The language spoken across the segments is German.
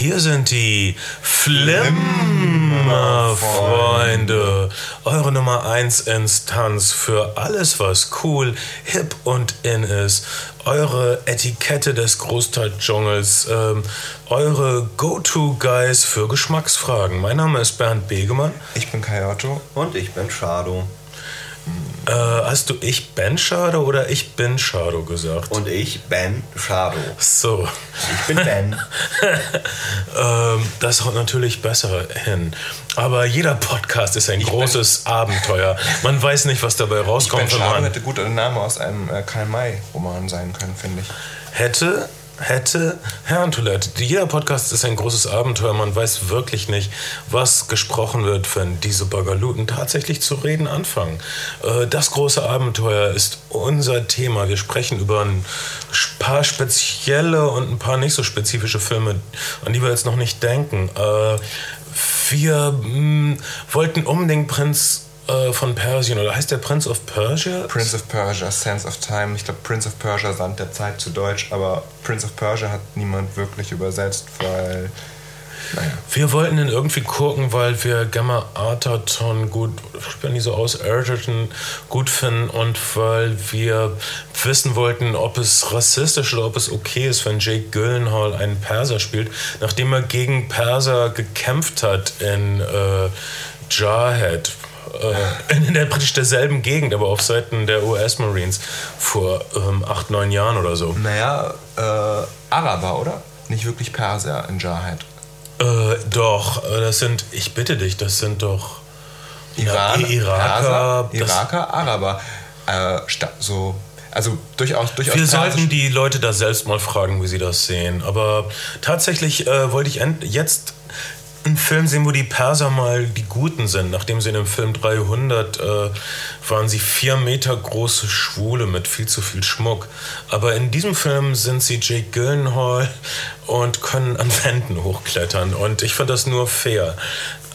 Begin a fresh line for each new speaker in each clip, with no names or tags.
Hier sind die Flimmerfreunde, eure Nummer 1 Instanz für alles, was cool, hip und in ist. Eure Etikette des Großstadtdschungels, ähm, eure Go-To-Guys für Geschmacksfragen. Mein Name ist Bernd Begemann.
Ich bin Kai Otto.
Und ich bin Shado.
Äh, hast du ich Ben Shado oder ich bin Shado gesagt?
Und ich Ben Shado.
So.
Ich bin Ben.
ähm, das haut natürlich besser hin. Aber jeder Podcast ist ein
Ich
großes Abenteuer. Man weiß nicht, was dabei rauskommt,
Ben
wenn
Schade
man
hätte gut ein Name aus einem äh, Karl-May-Roman sein können, finde ich.
hätte, hätte, Herrentoilette. Jeder Podcast ist ein großes Abenteuer. Man weiß wirklich nicht, was gesprochen wird, wenn diese Bagaluten tatsächlich zu reden anfangen. Äh, Das große Abenteuer ist unser Thema. Wir sprechen über ein paar spezielle und ein paar nicht so spezifische Filme, an die wir jetzt noch nicht denken. Äh, Wir mh, wollten unbedingt Prinz äh, von Persien, oder heißt der Prince of Persia?
Prince of Persia, Sense of Time. Ich glaube, Prince of Persia, Sand der Zeit zu Deutsch, aber Prince of Persia hat niemand wirklich übersetzt, weil. Naja.
Wir wollten ihn irgendwie gucken, weil wir Gamma Arterton gut, sprechen die so aus, Arterton gut finden und weil wir wissen wollten, ob es rassistisch oder ob es okay ist, wenn Jake Gyllenhaal einen Perser spielt, nachdem er gegen Perser gekämpft hat in äh, Jarhead. Äh, in der praktisch derselben Gegend, aber auf Seiten der US-Marines vor ähm, acht, neun Jahren oder so.
Naja, äh, Araber, oder? Nicht wirklich Perser in Jarhead.
Äh, doch, äh, das sind, ich bitte dich, das sind doch
Iran,
Ja, Iraker,
Perser, Iraker, Araber. Äh, so, also durchaus, durchaus
Wir sollten die Leute da selbst mal fragen, wie sie das sehen. Aber tatsächlich äh, wollte ich jetzt einen Film sehen, wo die Perser mal die Guten sind. Nachdem sie in dem Film 300 äh, waren sie vier Meter große Schwule mit viel zu viel Schmuck. Aber in diesem Film sind sie Jake Gyllenhaal und können an Wänden hochklettern. Und ich fand das nur fair.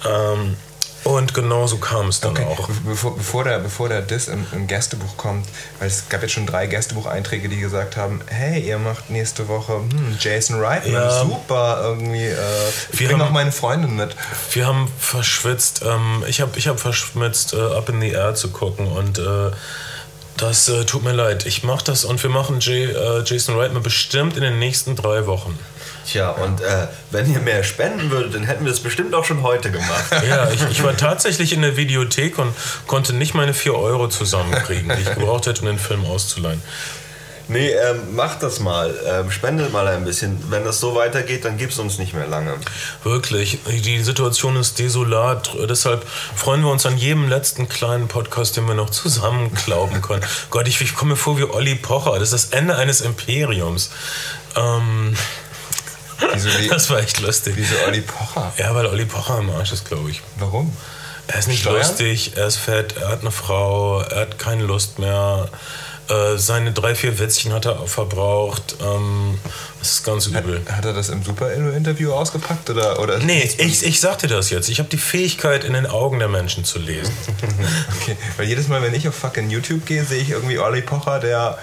Ähm, und genau so kam es dann
Okay,
auch.
be- bevor, bevor, der, bevor der Diss im, im Gästebuch kommt, weil es gab jetzt schon drei Gästebucheinträge, die gesagt haben, hey, ihr macht nächste Woche hm, Jason Reitman,
Ja.
super, irgendwie, äh, ich
Wir
bring
haben-
noch meine Freundin mit.
Wir haben verschwitzt. Ähm, ich habe ich hab verschwitzt, äh, Up in the Air zu gucken und äh, das äh, tut mir leid. Ich mache das und wir machen Jay, äh, Jason Reitman bestimmt in den nächsten drei Wochen.
Tja, und äh, wenn ihr mehr spenden würdet, dann hätten wir es bestimmt auch schon heute gemacht.
Ja, ich, ich war tatsächlich in der Videothek und konnte nicht meine 4 Euro zusammenkriegen, die ich gebraucht hätte, um den Film auszuleihen.
Nee, ähm, macht das mal. Ähm, spendet mal ein bisschen. Wenn das so weitergeht, dann gibt es uns nicht mehr lange.
Wirklich, die Situation ist desolat. Deshalb freuen wir uns an jedem letzten kleinen Podcast, den wir noch zusammenklauben können. Gott, ich, ich komme mir vor wie Olli Pocher. Das ist das Ende eines Imperiums. Ähm,
Wieso, wie,
das war echt lustig.
wieso Olli Pocher?
Ja, weil Olli Pocher am Arsch ist, glaube ich.
Warum?
Er ist nicht
Steuern?
lustig, er ist fett, er hat eine Frau, er hat keine Lust mehr. Äh, seine drei, vier Witzchen hat er verbraucht. Ähm, das ist ganz übel.
Hat er das im Super-Interview ausgepackt? Oder, oder
Nee, ich, ich sag dir das jetzt. Ich habe die Fähigkeit, in den Augen der Menschen zu lesen.
Okay, weil jedes Mal, wenn ich auf fucking YouTube gehe, sehe ich irgendwie Olli Pocher, der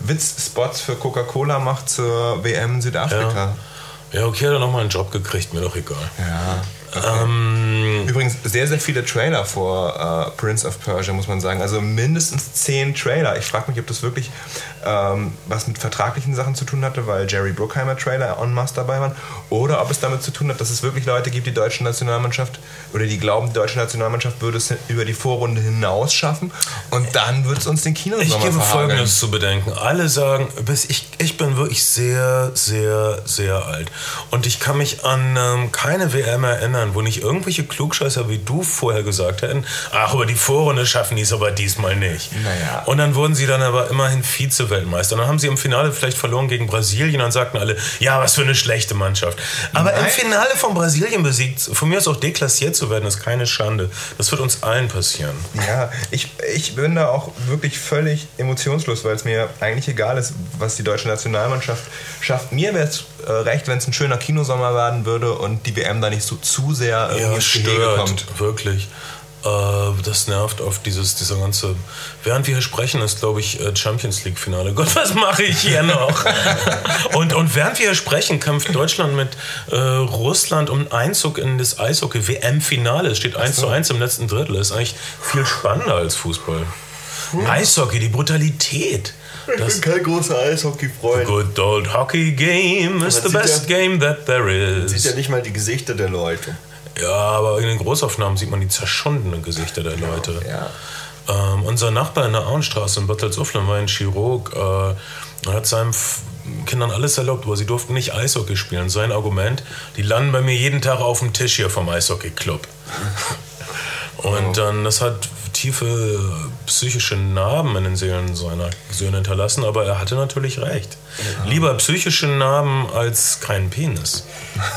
Witzspots für Coca-Cola macht zur WM in Südafrika.
Ja, okay, hat er nochmal einen Job gekriegt, mir doch egal.
Ja.
Ähm,
Übrigens sehr, sehr viele Trailer vor äh, Prince of Persia, muss man sagen. Also mindestens zehn Trailer. Ich frage mich, ob das wirklich ähm, was mit vertraglichen Sachen zu tun hatte, weil Jerry Bruckheimer Trailer en masse dabei waren. Oder ob es damit zu tun hat, dass es wirklich Leute gibt, die deutsche Nationalmannschaft oder die glauben, die deutsche Nationalmannschaft würde es über die Vorrunde hinaus schaffen. Und dann wird es uns den Kinosommer
ich gebe
verhageln.
Folgendes zu bedenken. Alle sagen, bis ich, ich bin wirklich sehr, sehr, sehr alt. Und ich kann mich an ähm, keine WM erinnern, wo nicht irgendwelche Klugscheißer wie du vorher gesagt hätten, ach, aber die Vorrunde schaffen die es aber diesmal nicht.
Naja.
Und dann wurden sie dann aber immerhin Vize-Weltmeister. Dann haben sie im Finale vielleicht verloren gegen Brasilien und dann sagten alle, ja, was für eine schlechte Mannschaft. Aber im
Nein.
Finale von Brasilien besiegt, von mir aus auch deklassiert zu werden, ist keine Schande. Das wird uns allen passieren.
Ja, ich, ich bin da auch wirklich völlig emotionslos, weil es mir eigentlich egal ist, was die deutsche Nationalmannschaft schafft. Mir wäre es äh, recht, wenn es ein schöner Kinosommer werden würde und die WM da nicht so zu sehr irgendwie ins Gehege kommt.
Wirklich. Äh, das nervt oft, dieses, dieser ganze. Während wir hier sprechen, ist, glaube ich, äh, Champions League-Finale. Gott, was mache ich hier noch? und, und während wir hier sprechen, kämpft Deutschland mit äh, Russland um Einzug in das Eishockey-WM-Finale. Es steht 1 zu 1 im letzten Drittel. Das ist eigentlich viel spannender als Fußball. Eishockey, die Brutalität.
Ich bin kein großer Eishockey-Freund.
Good old hockey game is the
sieht
best
ja-
game that there
Sieht
is.
ja nicht mal die Gesichter der Leute.
Ja, aber in den Großaufnahmen sieht man die zerschundenen Gesichter der Leute.
Ja.
Ähm, unser Nachbar in der Auenstraße in Salzuflen war ein Chirurg. Äh, er hat seinen Kindern alles erlaubt, aber sie durften nicht Eishockey spielen. Sein Argument, die landen bei mir jeden Tag auf dem Tisch hier vom Eishockey-Club. Und dann, das hat tiefe psychische Narben in den Seelen seiner Söhne hinterlassen, aber er hatte natürlich recht. Lieber psychische Narben als keinen Penis.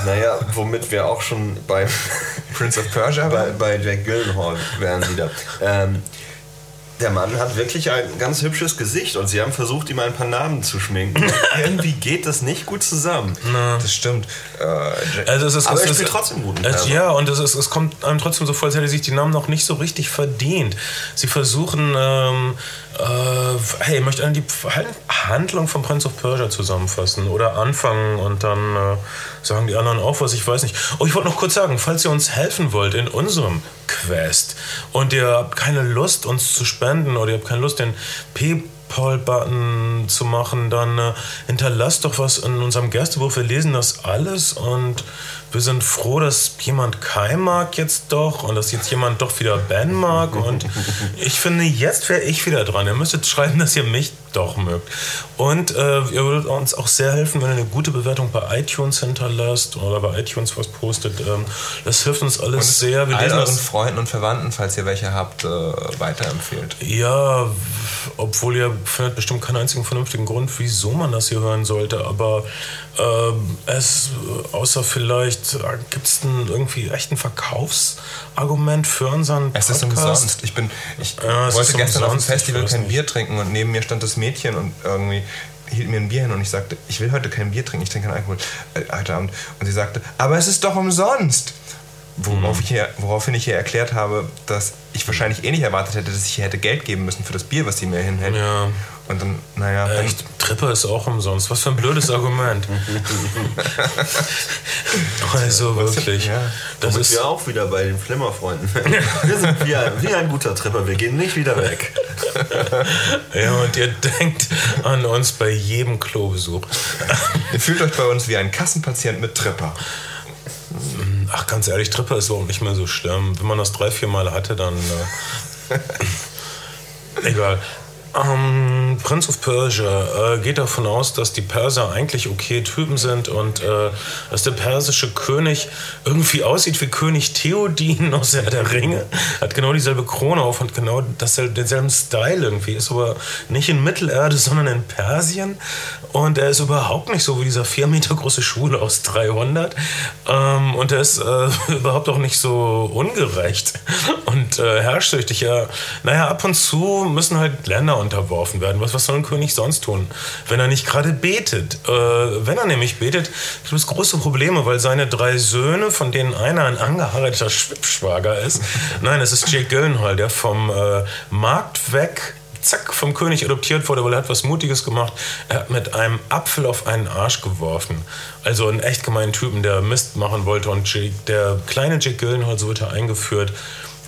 Naja, womit wir auch schon beim,
Prince of Persia
bei, bei Jack Gyllenhaal wären wieder. Ähm, der Mann hat wirklich ein ganz hübsches Gesicht und sie haben versucht, ihm ein paar Namen zu schminken. Irgendwie geht das nicht gut zusammen.
Das stimmt. Äh,
Also es ist,
Aber
es
er
ist,
trotzdem
es,
Perser.
Ja, und es, ist, es kommt einem trotzdem so vor, als hätte sich die Namen noch nicht so richtig verdient. Sie versuchen, ähm, äh, hey, ich möchte die Handlung von Prince of Persia zusammenfassen oder anfangen und dann äh, sagen die anderen auch was, ich weiß nicht. Oh, ich wollte noch kurz sagen, falls ihr uns helfen wollt in unserem Quest und ihr habt keine Lust, uns zu spenden oder ihr habt keine Lust, den PayPal-Button zu machen, dann äh, hinterlasst doch was in unserem Gästebuch. Wir lesen das alles und wir sind froh, dass jemand Kai mag jetzt doch und dass jetzt jemand doch wieder Ben mag. Und ich finde, jetzt wäre ich wieder dran. Ihr müsstet schreiben, dass ihr mich doch mögt. Und äh, ihr würdet uns auch sehr helfen, wenn ihr eine gute Bewertung bei iTunes hinterlasst oder bei iTunes was postet. Ähm, das hilft uns alles sehr. Wir
all euren Freunden und Verwandten, falls ihr welche habt, äh, weiterempfehlt.
Ja, obwohl ihr findet bestimmt keinen einzigen vernünftigen Grund, wieso man das hier hören sollte, aber ähm, es, äh, außer vielleicht, gibt es irgendwie echt ein Verkaufsargument für unseren
Es ist
Podcast?
umsonst. Ich, bin, ich
Ja,
wollte gestern auf dem Festival kein. Bier trinken und neben mir stand das Mädchen und irgendwie hielt mir ein Bier hin und ich sagte, ich will heute kein Bier trinken, ich trinke keinen Alkohol äh, heute Abend. Und sie sagte, aber es ist doch umsonst. Worauf
Mhm.
ich ihr, woraufhin ich ihr erklärt habe, dass ich wahrscheinlich eh nicht erwartet hätte, dass ich ihr hätte Geld geben müssen für das Bier, was sie mir hinhält.
Ja.
Und dann, naja, dann,
Echt, Trippe ist auch umsonst. Was für ein blödes Argument. also wirklich.
Ja.
Das
Womit
ist,
wir auch wieder bei den Flimmerfreunden. Wir sind wie ein, wie ein guter Tripper, wir gehen nicht wieder weg.
ja, und ihr denkt an uns bei jedem Klobesuch.
ihr fühlt euch bei uns wie ein Kassenpatient mit Tripper.
Ach, ganz ehrlich, Trippe ist auch nicht mehr so schlimm. Wenn man das drei, vier Mal hatte, dann. Äh, egal. Ähm, Prince of Persia äh, geht davon aus, dass die Perser eigentlich okay Typen sind und äh, dass der persische König irgendwie aussieht wie König Theodin aus Herr der Ringe. Hat genau dieselbe Krone auf und genau dasselbe, denselben Style irgendwie. Ist aber nicht in Mittelerde, sondern in Persien. Und er ist überhaupt nicht so wie dieser vier Meter große Schwule aus 300. Ähm, und er ist äh, überhaupt auch nicht so ungerecht und äh, herrschsüchtig. Ja, naja, ab und zu müssen halt Länder unterworfen werden. Was, was soll ein König sonst tun, wenn er nicht gerade betet? Äh, wenn er nämlich betet, gibt es große Probleme, weil seine drei Söhne, von denen einer ein angeheirateter Schwippschwager ist, nein, es ist Jake Gyllenhaal, der vom äh, Markt weg zack, vom König adoptiert wurde, weil er hat was Mutiges gemacht. Er hat mit einem Apfel auf einen Arsch geworfen. Also einen echt gemeinen Typen, der Mist machen wollte. Und der kleine Jake Gyllenhaal, so wird er eingeführt,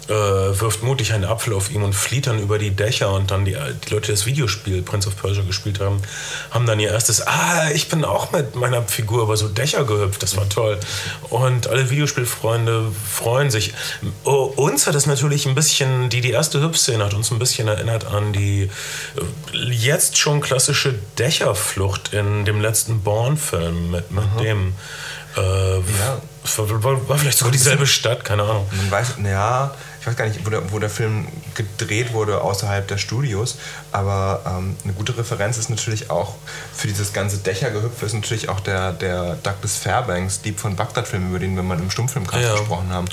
äh, wirft mutig einen Apfel auf ihn und flieht dann über die Dächer. Und dann die, die Leute, die das Videospiel Prince of Persia gespielt haben, haben dann ihr erstes, ah, ich bin auch mit meiner Figur über so Dächer gehüpft. Das war toll. Und alle Videospielfreunde freuen sich. Oh, uns hat es natürlich ein bisschen, die, die erste Hüpfszene hat uns ein bisschen erinnert an die äh, jetzt schon klassische Dächerflucht in dem letzten Bourne-Film mit, mit dem. Äh, war, war vielleicht sogar dieselbe Stadt, keine Ahnung.
Man weiß, ja, ich weiß gar nicht, wo der, wo der Film gedreht wurde außerhalb der Studios, aber ähm, eine gute Referenz ist natürlich auch für dieses ganze Dächergehüpfe ist natürlich auch der, der Douglas Fairbanks Dieb von Bagdad-Film, über den wir mal im Stummfilmcast
Ja.
gesprochen haben.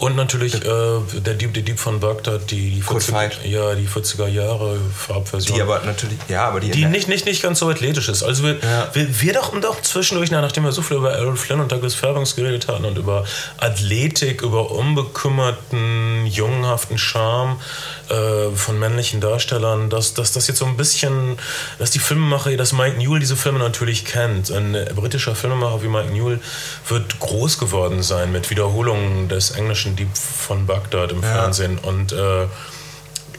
Und natürlich äh, der Dieb, der Dieb von Bagdad, die, die,
Code
40,
Fight.
ja, die 40er Jahre Farbversion.
Die aber natürlich, ja, aber die,
die nicht, nicht, nicht ganz so athletisch ist. Also wir,
Ja.
wir, wir doch zwischendurch, na, nachdem wir so viel über Errol Flynn und Douglas Fairbanks geredet hatten und über Athletik, über unbekümmerten jungenhaften Charme äh, von männlichen Darstellern, dass, dass das jetzt so ein bisschen, dass die Filmemacher, dass Mike Newell diese Filme natürlich kennt. Ein britischer Filmemacher wie Mike Newell wird groß geworden sein mit Wiederholungen des englischen Dieb von Bagdad im ja. Fernsehen und äh,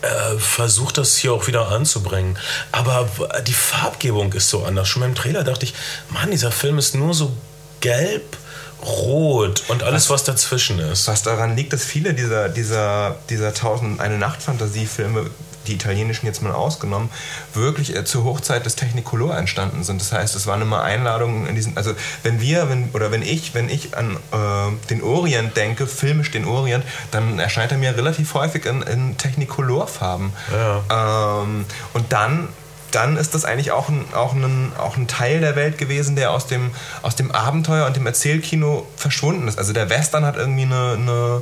äh, versucht das hier auch wieder anzubringen. Aber die Farbgebung ist so anders. Schon beim Trailer dachte ich, Mann, dieser Film ist nur so gelb, rot und alles, was, was dazwischen ist.
Was daran liegt, dass viele dieser, dieser, dieser Tausend eine Nacht-Fantasiefilme die italienischen jetzt mal ausgenommen, wirklich äh, zur Hochzeit des Technicolor entstanden sind. Das heißt, es waren immer Einladungen in diesen, also wenn wir, wenn, oder wenn ich, wenn ich an äh, den Orient denke, filmisch den Orient, dann erscheint er mir relativ häufig in, in Technicolor-Farben. Ja. Ähm, und dann dann ist das eigentlich auch ein, auch, ein, auch ein Teil der Welt gewesen, der aus dem, aus dem Abenteuer und dem Erzählkino verschwunden ist. Also der Western hat irgendwie eine, eine,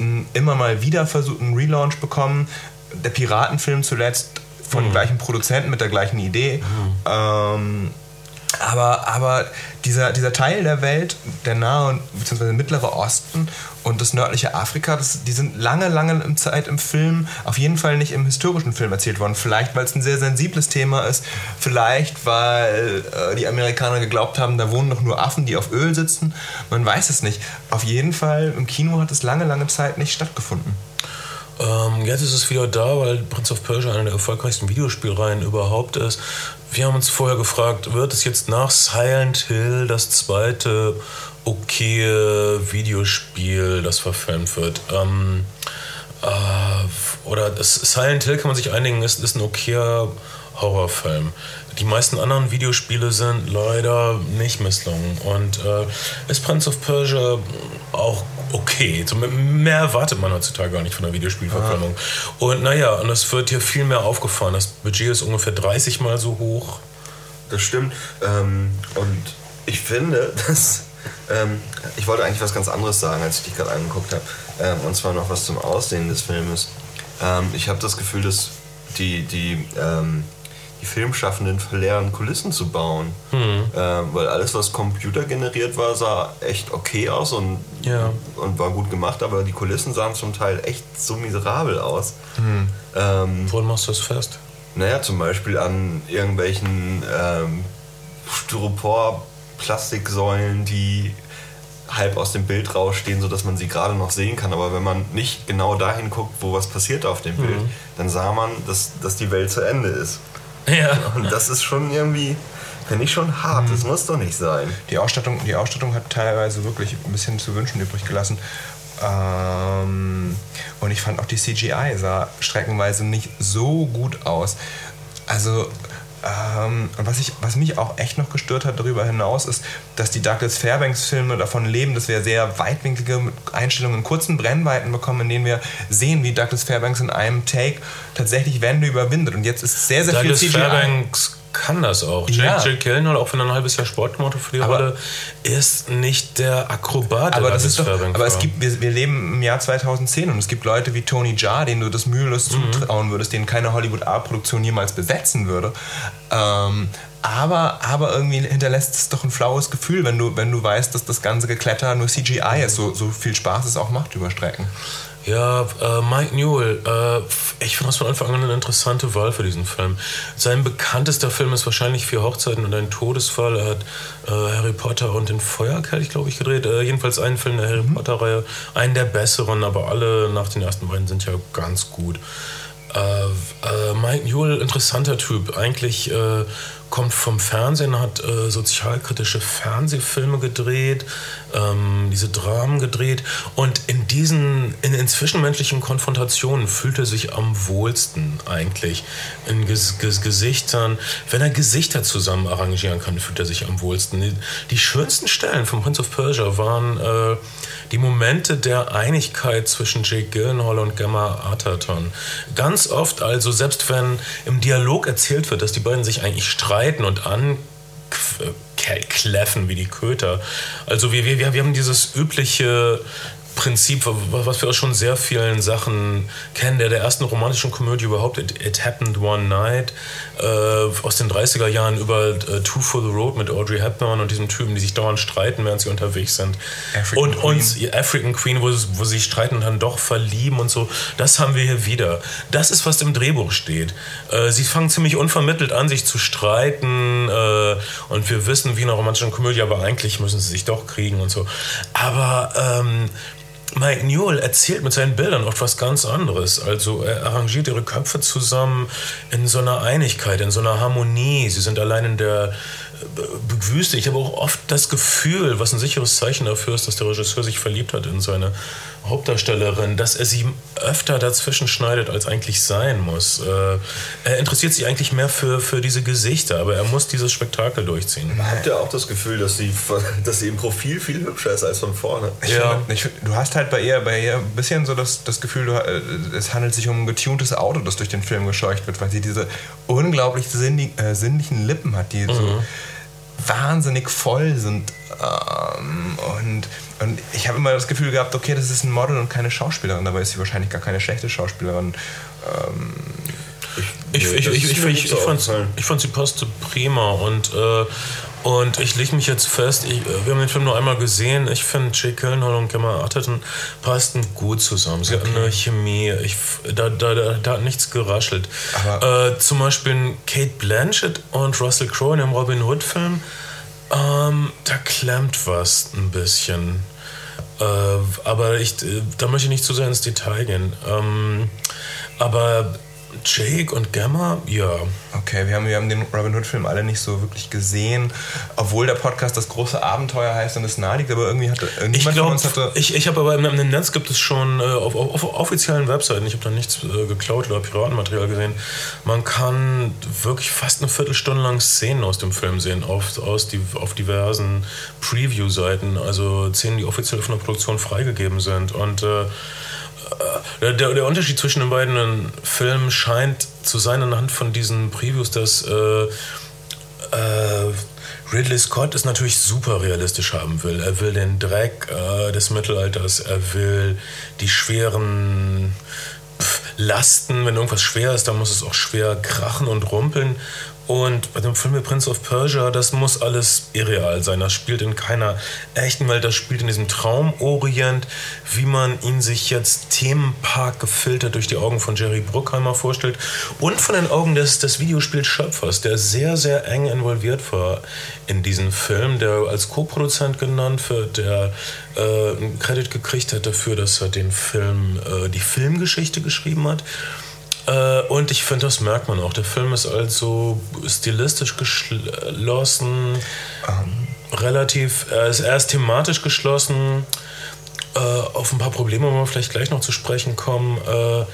ein, immer mal wieder versucht, einen Relaunch bekommen der Piratenfilm zuletzt von mhm. gleichen Produzenten mit der gleichen Idee. Mhm. Ähm, aber, aber dieser, dieser Teil der Welt, der Nahe bzw. Mittlere Osten und das nördliche Afrika, das, die sind lange, lange Zeit im Film, auf jeden Fall nicht im historischen Film erzählt worden. Vielleicht, weil es ein sehr sensibles Thema ist, vielleicht, weil äh, die Amerikaner geglaubt haben, da wohnen doch nur Affen, die auf Öl sitzen. Man weiß es nicht. Auf jeden Fall, im Kino hat es lange, lange Zeit nicht stattgefunden.
Ähm, jetzt ist es wieder da, weil Prince of Persia eine der erfolgreichsten Videospielreihen überhaupt ist. Wir haben uns vorher gefragt, wird es jetzt nach Silent Hill das zweite okay Videospiel, das verfilmt wird? Ähm, äh, oder Silent Hill kann man sich einigen, ist, ist ein okayer Horrorfilm. Die meisten anderen Videospiele sind leider nicht misslungen. Und äh, ist Prince of Persia auch okay. So mehr erwartet man heutzutage gar nicht von der Videospielverfilmung. Ah. Und naja, und es wird hier viel mehr aufgefahren. Das Budget ist ungefähr 30 Mal so hoch.
Das stimmt. Ähm, und ich finde, dass. Ähm, ich wollte eigentlich was ganz anderes sagen, als ich dich gerade angeguckt habe. Ähm, und zwar noch was zum Aussehen des Filmes. Ähm, ich habe das Gefühl, dass die, die ähm, die Filmschaffenden verlernen, Kulissen zu bauen. Mhm. Ähm, weil alles, was computergeneriert war, sah echt okay aus und, ja. und war gut gemacht, aber die Kulissen sahen zum Teil echt so miserabel aus.
Mhm. Ähm, Woran machst du das fest?
Naja, zum Beispiel an irgendwelchen ähm, Styropor-Plastiksäulen, die halb aus dem Bild rausstehen, sodass man sie gerade noch sehen kann. Aber wenn man nicht genau dahin guckt, wo was passiert auf dem Bild, mhm. dann sah man, dass, dass die Welt zu Ende ist. Ja. Und das ist schon irgendwie, finde ich schon hart. Mhm. Das muss doch nicht sein.
Die Ausstattung, die Ausstattung hat teilweise wirklich ein bisschen zu wünschen übrig gelassen. Ähm, und ich fand auch die CGI sah streckenweise nicht so gut aus. Also ähm, was, ich, was mich auch echt noch gestört hat darüber hinaus, ist, dass die Douglas Fairbanks-Filme davon leben, dass wir sehr weitwinklige Einstellungen in kurzen Brennweiten bekommen, in denen wir sehen, wie Douglas Fairbanks in einem Take tatsächlich Wände überwindet. Und jetzt ist sehr, sehr
Douglas
viel
CGI. Fairbanks kann das auch. Ja. Jake, Jake Gyllenhaal, auch wenn er ein halbes Jahr Sport gemacht hat für die aber, Rolle, ist nicht der Akrobat.
Aber, das ist doch, aber es gibt, wir, wir, leben im Jahr 2010 und es gibt Leute wie Tony Jaa, denen du das mühelos mhm. zutrauen würdest, denen keine Hollywood-A-Produktion jemals besetzen würde. Ähm, aber, aber irgendwie hinterlässt es doch ein flaues Gefühl, wenn du, wenn du weißt, dass das ganze Gekletter nur CGI ist, so, so viel Spaß es auch macht über Strecken.
Ja, äh, Mike Newell, äh, ich fand das von Anfang an eine interessante Wahl für diesen Film. Sein bekanntester Film ist wahrscheinlich Vier Hochzeiten und ein Todesfall. Er hat äh, Harry Potter und den Feuerkelch, glaube ich, gedreht. Äh, jedenfalls einen Film der Harry mhm. Potter-Reihe. Einen der besseren, aber alle nach den ersten beiden sind ja ganz gut. Äh, äh, Mike Newell, interessanter Typ. Eigentlich kommt vom Fernsehen, hat äh, sozialkritische Fernsehfilme gedreht, ähm, diese Dramen gedreht und in diesen, in, in zwischenmenschlichen Konfrontationen fühlt er sich am wohlsten eigentlich. In Ges Ges Gesichtern, wenn er Gesichter zusammen arrangieren kann, fühlt er sich am wohlsten. Die, die schönsten Stellen von Prince of Persia waren äh, die Momente der Einigkeit zwischen Jake Gyllenhaal und Gemma Arterton. Ganz oft also, selbst wenn im Dialog erzählt wird, dass die beiden sich eigentlich streiten und ankläffen wie die Köter. Also wir, wir, wir haben dieses übliche Prinzip, was wir aus schon sehr vielen Sachen kennen, der der ersten romantischen Komödie überhaupt, It, It Happened One Night, äh, aus den 30er Jahren über äh, Two for the Road mit Audrey Hepburn und diesem Typen, die sich dauernd streiten, während sie unterwegs sind. African und uns African Queen, wo, wo sie sich streiten und dann doch verlieben und so. Das haben wir hier wieder. Das ist, was im Drehbuch steht. Äh, sie fangen ziemlich unvermittelt an, sich zu streiten äh, und wir wissen, wie in einer romantischen Komödie, aber eigentlich müssen sie sich doch kriegen und so. Aber ähm, Mike Newell erzählt mit seinen Bildern oft was ganz anderes. Also er arrangiert ihre Köpfe zusammen in so einer Einigkeit, in so einer Harmonie. Sie sind allein in der Wüste. Ich habe auch oft das Gefühl, was ein sicheres Zeichen dafür ist, dass der Regisseur sich verliebt hat in seine Hauptdarstellerin, dass er sie öfter dazwischen schneidet, als eigentlich sein muss. Äh, er interessiert sich eigentlich mehr für, für diese Gesichter, aber er muss dieses Spektakel durchziehen.
Habt ihr auch das Gefühl, dass sie, dass sie im Profil viel hübscher ist als von vorne?
Ich ja. Finde, ich, du hast halt bei ihr, bei ihr ein bisschen so das, das Gefühl, du, äh, es handelt sich um ein getuntes Auto, das durch den Film gescheucht wird, weil sie diese unglaublich äh, sinnlichen Lippen hat, die mhm. so wahnsinnig voll sind. Ähm, und, und ich habe immer das Gefühl gehabt, okay, das ist ein Model und keine Schauspielerin. Dabei ist sie wahrscheinlich gar keine schlechte Schauspielerin. Ähm,
ich, ich, ich, ich, ich, fand, ich fand sie passte prima und äh, und ich lege mich jetzt fest, ich, wir haben den Film nur einmal gesehen. Ich finde, Jake Gyllenhaal und Gemma Arterton passten gut zusammen. Sie okay. hatten eine Chemie. Ich, da, da, da, da, hat nichts geraschelt. Äh, zum Beispiel Kate Blanchett und Russell Crowe in dem Robin Hood-Film. Ähm, da klemmt was ein bisschen. Äh, aber ich, da möchte ich nicht zu sehr ins Detail gehen. Ähm, aber Jake und Gamma, ja.
Okay, wir haben, wir haben den Robin Hood-Film alle nicht so wirklich gesehen, obwohl der Podcast das große Abenteuer heißt und es naheliegt, aber irgendwie hatte
niemand ich glaub, von uns hatte. Ich, ich habe aber im, im, Netz gibt es schon äh, auf, auf, auf, offiziellen Webseiten, ich habe da nichts äh, geklaut oder Piratenmaterial gesehen, man kann wirklich fast eine Viertelstunde lang Szenen aus dem Film sehen, auf, aus die, auf diversen Preview-Seiten, also Szenen, die offiziell von der Produktion freigegeben sind und äh, der, der, Unterschied zwischen den beiden Filmen scheint zu sein anhand von diesen Previews, dass äh, äh, Ridley Scott es natürlich super realistisch haben will. Er will den Dreck äh, des Mittelalters, er will die schweren Lasten. Wenn irgendwas schwer ist, dann muss es auch schwer krachen und rumpeln. Und bei dem Film The Prince of Persia, das muss alles irreal sein. Das spielt in keiner echten Welt, das spielt in diesem Traumorient, wie man ihn sich jetzt Themenpark gefiltert durch die Augen von Jerry Bruckheimer vorstellt und von den Augen des, des Videospielschöpfers, der sehr, sehr eng involviert war in diesen Film, der als Co-Produzent genannt wird, der äh, einen Credit gekriegt hat dafür, dass er den Film, äh, die Filmgeschichte geschrieben hat. Äh, und ich finde, das merkt man auch. Der Film ist also stilistisch geschlossen, um. relativ, er ist, er ist thematisch geschlossen. Äh, auf ein paar Probleme wollen wir vielleicht gleich noch zu sprechen kommen. Äh,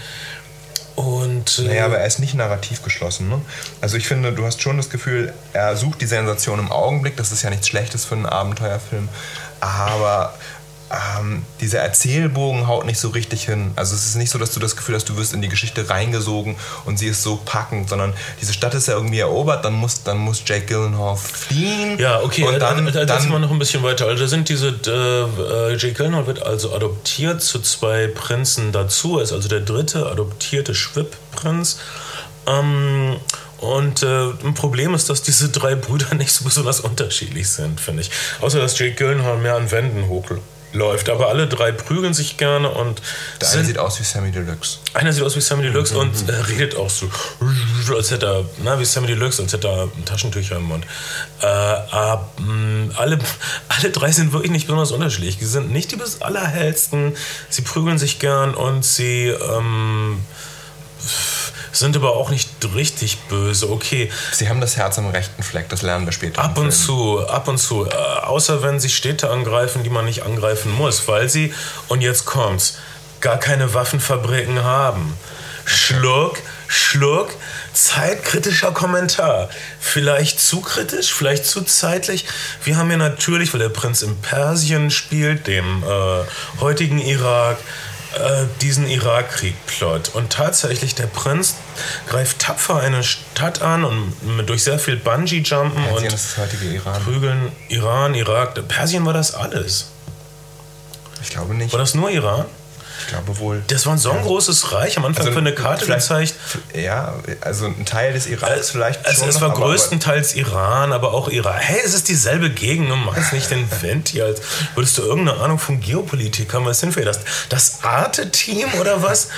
und,
äh, naja, aber er ist nicht narrativ geschlossen. Ne? Also ich finde, du hast schon das Gefühl, er sucht die Sensation im Augenblick. Das ist ja nichts Schlechtes für einen Abenteuerfilm. Aber ähm, dieser Erzählbogen haut nicht so richtig hin. Also es ist nicht so, dass du das Gefühl hast, du wirst in die Geschichte reingesogen und sie ist so packend, sondern diese Stadt ist ja irgendwie erobert, dann muss, dann muss Jake Gyllenhaal fliehen.
Ja, okay, und dann, da, da, dann wir noch ein bisschen weiter. Also da sind diese, äh, äh, Jake Gyllenhaal wird also adoptiert zu zwei Prinzen dazu, er ist also der dritte adoptierte Schwipp-Prinz. Ähm, und äh, ein Problem ist, dass diese drei Brüder nicht so besonders unterschiedlich sind, finde ich. Außer dass Jake Gyllenhaal mehr an Wänden hochläuft läuft. Aber alle drei prügeln sich gerne und.
Der eine sieht aus wie Sammy Deluxe.
Einer sieht aus wie Sammy Deluxe mhm. und äh, redet auch so, als hätte er, na, wie Sammy Deluxe, als hätte er Taschentücher im Mund. Äh, aber mh, alle, alle drei sind wirklich nicht besonders unterschiedlich. Sie sind nicht die allerhellsten. Sie prügeln sich gern und sie. Ähm, sind aber auch nicht richtig böse. Okay.
Sie haben das Herz am rechten Fleck, das lernen wir später.
Ab und zu, ab und zu. Äh, außer wenn sie Städte angreifen, die man nicht angreifen muss, weil sie, und jetzt kommt's, gar keine Waffenfabriken haben. Schluck, Schluck, zeitkritischer Kommentar. Vielleicht zu kritisch, vielleicht zu zeitlich. Wir haben ja natürlich, weil der Prinz in Persien spielt, dem äh, heutigen Irak, diesen Irakkrieg-Plot. Und tatsächlich, der Prinz greift tapfer eine Stadt an und durch sehr viel Bungee-Jumpen und
das heutige Iran.
Prügeln. Iran, Irak, Persien war das alles.
Ich glaube nicht.
War das nur Iran?
Ich glaube wohl.
Das war so ein großes Reich, am Anfang
Also
für eine Karte
vielleicht-
gezeigt.
Ja, also ein Teil des Iraks vielleicht
Also
schon.
es war
aber-
größtenteils Iran, aber auch Iran. Hey, es ist dieselbe Gegend und machst nicht den Vent hier, als würdest du irgendeine Ahnung von Geopolitik haben. Was sind wir? Das, das Arte-Team oder was?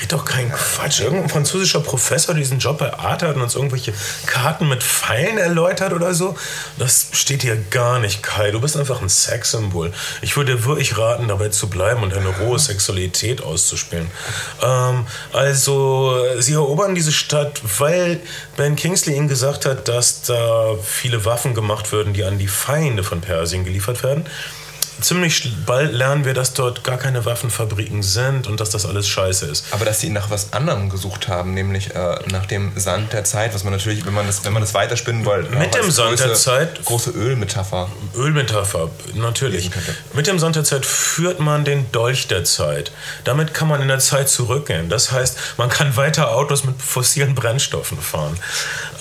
Red doch kein Quatsch. Irgendein französischer Professor, der diesen Job bei Arte hat und uns irgendwelche Karten mit Pfeilen erläutert oder so. Das steht hier gar nicht, Kai. Du bist einfach ein Sexsymbol. Ich würde dir wirklich raten, dabei zu bleiben und eine rohe Sexualität auszuspielen. Ähm, also, sie erobern diese Stadt, weil Ben Kingsley ihnen gesagt hat, dass da viele Waffen gemacht würden, die an die Feinde von Persien geliefert werden. Ziemlich bald lernen wir, dass dort gar keine Waffenfabriken sind und dass das alles scheiße ist.
Aber dass sie nach was anderem gesucht haben, nämlich äh, nach dem Sand der Zeit, was man natürlich, wenn man das, wenn man das weiterspinnen wollte,
Mit dem Sand der
große-
Zeit-
große Ölmetapher.
Ölmetapher, natürlich. Mit dem Sand der Zeit führt man den Dolch der Zeit. Damit kann man in der Zeit zurückgehen. Das heißt, man kann weiter Autos mit fossilen Brennstoffen fahren.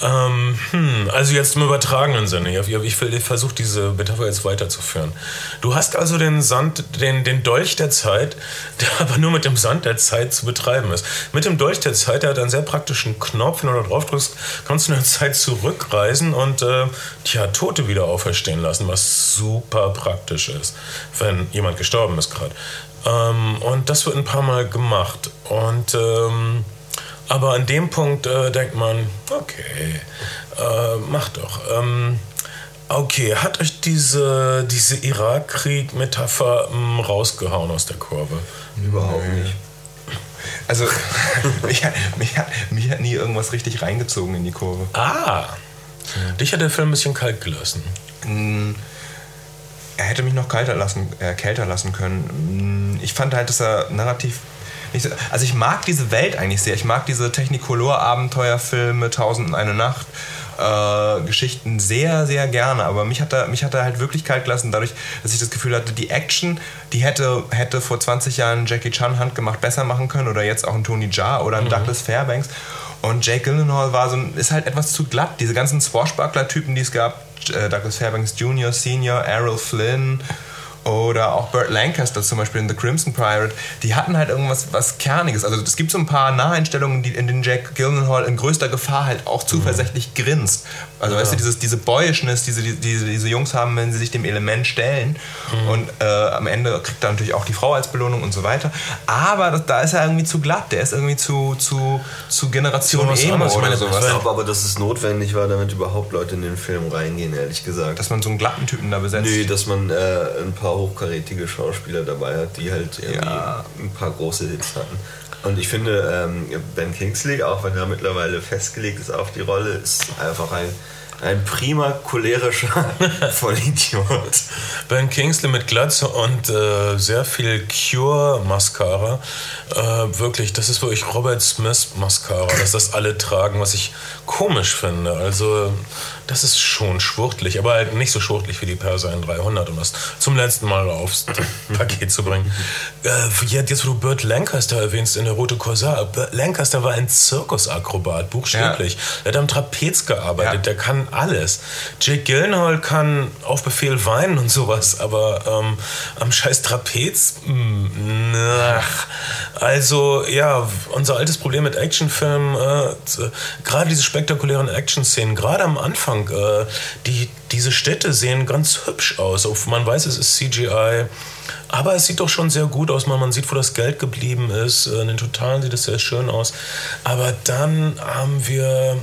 Ähm, hm, also jetzt im übertragenen Sinne. Ich, ich, ich versuche diese Metapher jetzt weiterzuführen. Du hast also den Sand, den, den Dolch der Zeit, der aber nur mit dem Sand der Zeit zu betreiben ist. Mit dem Dolch der Zeit, der hat einen sehr praktischen Knopf, wenn du da drauf drückst, kannst du in der Zeit zurückreisen und äh, tja, Tote wieder auferstehen lassen, was super praktisch ist, wenn jemand gestorben ist gerade. Ähm, und das wird ein paar Mal gemacht. Und ähm, aber an dem Punkt äh, denkt man, okay, äh, mach doch. Ähm, okay, hat euch diese, diese Irakkrieg-Metapher mm, rausgehauen aus der Kurve?
Überhaupt nicht.
Also, mich, hat, mich, hat, mich hat nie irgendwas richtig reingezogen in die Kurve.
Ah, dich hat der Film ein bisschen kalt gelassen.
Er hätte mich noch kalter lassen, äh, kälter lassen können. Ich fand halt, dass er narrativ. So, also ich mag diese Welt eigentlich sehr. Ich mag diese Technicolor-Abenteuerfilme, Tausend und eine Nacht, äh, Geschichten sehr, sehr gerne. Aber mich hat, er, mich hat er halt wirklich kalt gelassen, dadurch, dass ich das Gefühl hatte, die Action, die hätte, hätte vor 20 Jahren Jackie Chan handgemacht besser machen können oder jetzt auch ein Tony Jaa oder ein Douglas Fairbanks. Und Jake Gyllenhaal war so, ist halt etwas zu glatt. Diese ganzen Swashbuckler-Typen, die es gab, äh, Douglas Fairbanks Jr., Senior, Errol Flynn oder auch Burt Lancaster zum Beispiel in The Crimson Pirate, die hatten halt irgendwas was Kerniges. Also es gibt so ein paar Naheinstellungen, die, in denen Jack Gyllenhaal in größter Gefahr halt auch zuversichtlich grinst. Also weißt du, dieses, diese Boyishness, diese, die, diese, diese Jungs haben, wenn sie sich dem Element stellen und äh, am Ende kriegt er natürlich auch die Frau als Belohnung und so weiter. Aber das, da ist er irgendwie zu glatt, der ist irgendwie zu, zu, zu Generation
So
Emo oder
meine,
sowas.
Ich glaube aber, dass es notwendig war, damit überhaupt Leute in den Film reingehen, ehrlich gesagt.
Dass man so einen glatten Typen da besetzt.
Nö, dass man äh, ein paar hochkarätige Schauspieler dabei hat, die halt irgendwie
Ja.
ein paar große Hits hatten. Und ich finde, ähm, Ben Kingsley, auch wenn er mittlerweile festgelegt ist auf die Rolle, ist einfach ein, ein prima cholerischer Vollidiot.
Ben Kingsley mit Glatze und äh, sehr viel Cure-Mascara. Äh, wirklich, das ist wirklich Robert Smith-Mascara, dass das alle tragen, was ich komisch finde. Also, das ist schon schwuchtelig, aber halt nicht so schwuchtelig wie die Perser in 300, um das zum letzten Mal aufs Paket zu bringen. Äh, jetzt, wo du Burt Lancaster erwähnst in der Rote Korsar, Burt Lancaster war ein Zirkusakrobat, buchstäblich. Er hat am Trapez gearbeitet,
Ja.
der kann alles. Jake Gyllenhaal kann auf Befehl weinen und sowas, aber ähm, am scheiß Trapez, mm, ach. also ja, unser altes Problem mit Actionfilmen, äh, gerade diese spektakulären Action-Szenen, gerade am Anfang, äh, die, diese Städte sehen ganz hübsch aus. Man weiß, es ist CGI. Aber es sieht doch schon sehr gut aus. Man, man sieht, wo das Geld geblieben ist. In den Totalen sieht es sehr schön aus. Aber dann haben wir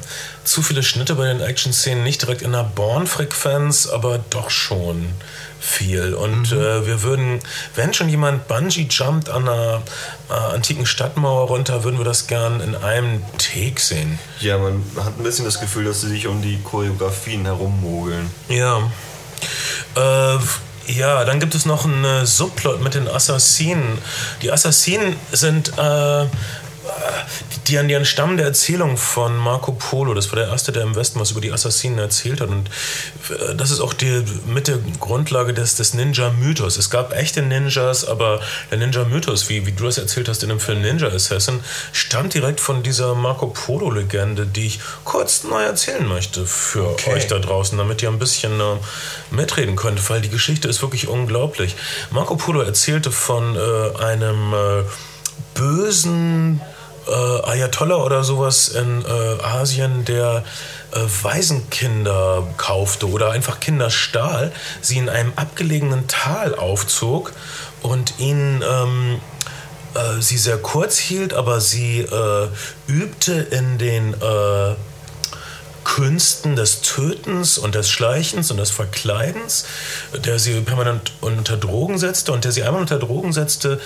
zu viele Schnitte bei den Action-Szenen. Nicht direkt in der Born-Frequenz, aber doch schon viel. Und äh, wir würden, wenn schon jemand Bungee jumpt an einer äh, antiken Stadtmauer runter, würden wir das gern in einem Take sehen.
Ja, man hat ein bisschen das Gefühl, dass sie sich um die Choreografien herummogeln.
Ja. Äh, ja, dann gibt es noch einen äh, Subplot mit den Assassinen. Die Assassinen sind äh, die, die, die entstammen der Erzählung von Marco Polo. Das war der erste, der im Westen was über die Assassinen erzählt hat. Und äh, das ist auch die mit der Grundlage des, des Ninja-Mythos. Es gab echte Ninjas, aber der Ninja-Mythos, wie, wie du das erzählt hast in dem Film Ninja Assassin, stammt direkt von dieser Marco Polo-Legende, die ich kurz neu erzählen möchte für okay. euch da draußen, damit ihr ein bisschen äh, mitreden könnt, weil die Geschichte ist wirklich unglaublich. Marco Polo erzählte von äh, einem äh, bösen äh, Ayatollah oder sowas in äh, Asien, der äh, Waisenkinder kaufte oder einfach Kinder stahl, sie in einem abgelegenen Tal aufzog und ihnen ähm, äh, sie sehr kurz hielt, aber sie äh, übte in den äh, Künsten des Tötens und des Schleichens und des Verkleidens, der sie permanent unter Drogen setzte und der sie einmal unter Drogen setzte,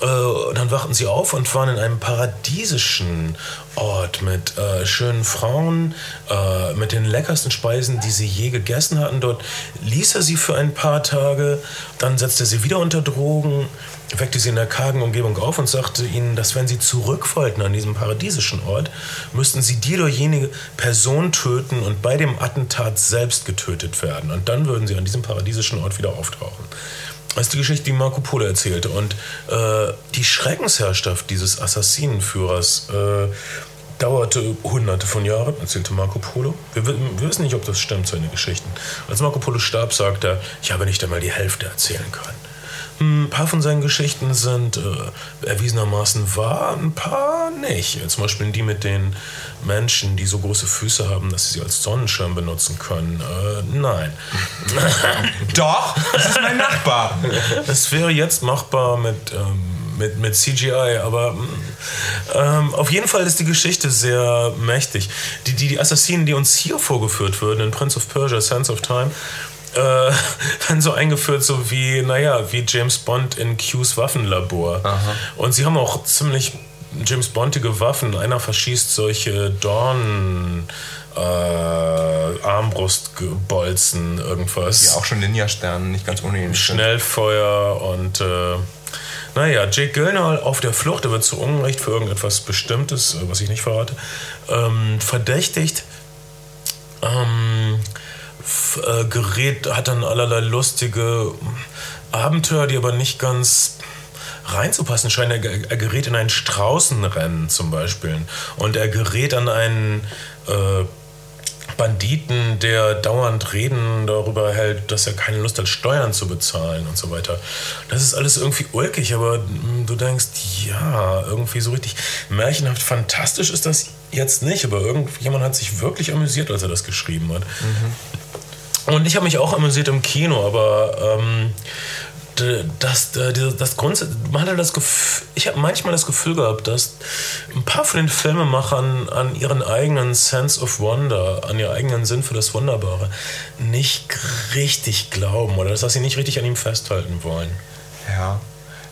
äh, dann wachten sie auf und waren in einem paradiesischen Ort mit äh, schönen Frauen, äh, mit den leckersten Speisen, die sie je gegessen hatten. Dort ließ er sie für ein paar Tage, dann setzte er sie wieder unter Drogen, weckte sie in der kargen Umgebung auf und sagte ihnen, dass wenn sie zurück wollten an diesem paradiesischen Ort, müssten sie die oder jene Person töten und bei dem Attentat selbst getötet werden. Und dann würden sie an diesem paradiesischen Ort wieder auftauchen. Ist die Geschichte, die Marco Polo erzählte. Und äh, die Schreckensherrschaft dieses Assassinenführers äh, dauerte hunderte von Jahren, erzählte Marco Polo. Wir, wir, wissen nicht, ob das stimmt, seine Geschichten. Als Marco Polo starb, sagte er, ich habe nicht einmal die Hälfte erzählen können. Ein paar von seinen Geschichten sind äh, erwiesenermaßen wahr, ein paar nicht. Zum Beispiel die mit den Menschen, die so große Füße haben, dass sie sie als Sonnenschirm benutzen können. Äh, nein.
Doch, das ist mein Nachbar.
Es wäre jetzt machbar mit, ähm, mit, mit CGI, aber ähm, auf jeden Fall ist die Geschichte sehr mächtig. Die, die, die Assassinen, die uns hier vorgeführt würden in Prince of Persia, Sense of Time, äh, dann so eingeführt, so wie, naja, wie James Bond in Q's Waffenlabor. Aha. Und sie haben auch ziemlich James Bondige Waffen. Einer verschießt solche Dornen. Äh, Armbrustbolzen, irgendwas.
Ja, auch schon Ninja-Sternen, nicht ganz unähnlich.
Schnellfeuer und äh, naja, Jake Gyllenhaal auf der Flucht, er wird zu Unrecht für irgendetwas Bestimmtes, was ich nicht verrate, ähm, verdächtigt. Ähm, äh, gerät, hat dann allerlei lustige Abenteuer, die aber nicht ganz reinzupassen scheinen. Er, er gerät in ein Straußenrennen zum Beispiel und er gerät an einen äh, Banditen, der dauernd Reden darüber hält, dass er keine Lust hat, Steuern zu bezahlen und so weiter. Das ist alles irgendwie ulkig, aber du denkst, ja, irgendwie so richtig märchenhaft fantastisch ist das jetzt nicht, aber irgendjemand hat sich wirklich amüsiert, als er das geschrieben hat. Mhm. Und ich habe mich auch amüsiert im Kino, aber ähm, das, das, das Grund, man hat das Gefühl, ich habe manchmal das Gefühl gehabt, dass ein paar von den Filmemachern an ihren eigenen Sense of Wonder, an ihren eigenen Sinn für das Wunderbare nicht richtig glauben oder dass sie nicht richtig an ihm festhalten wollen.
Ja,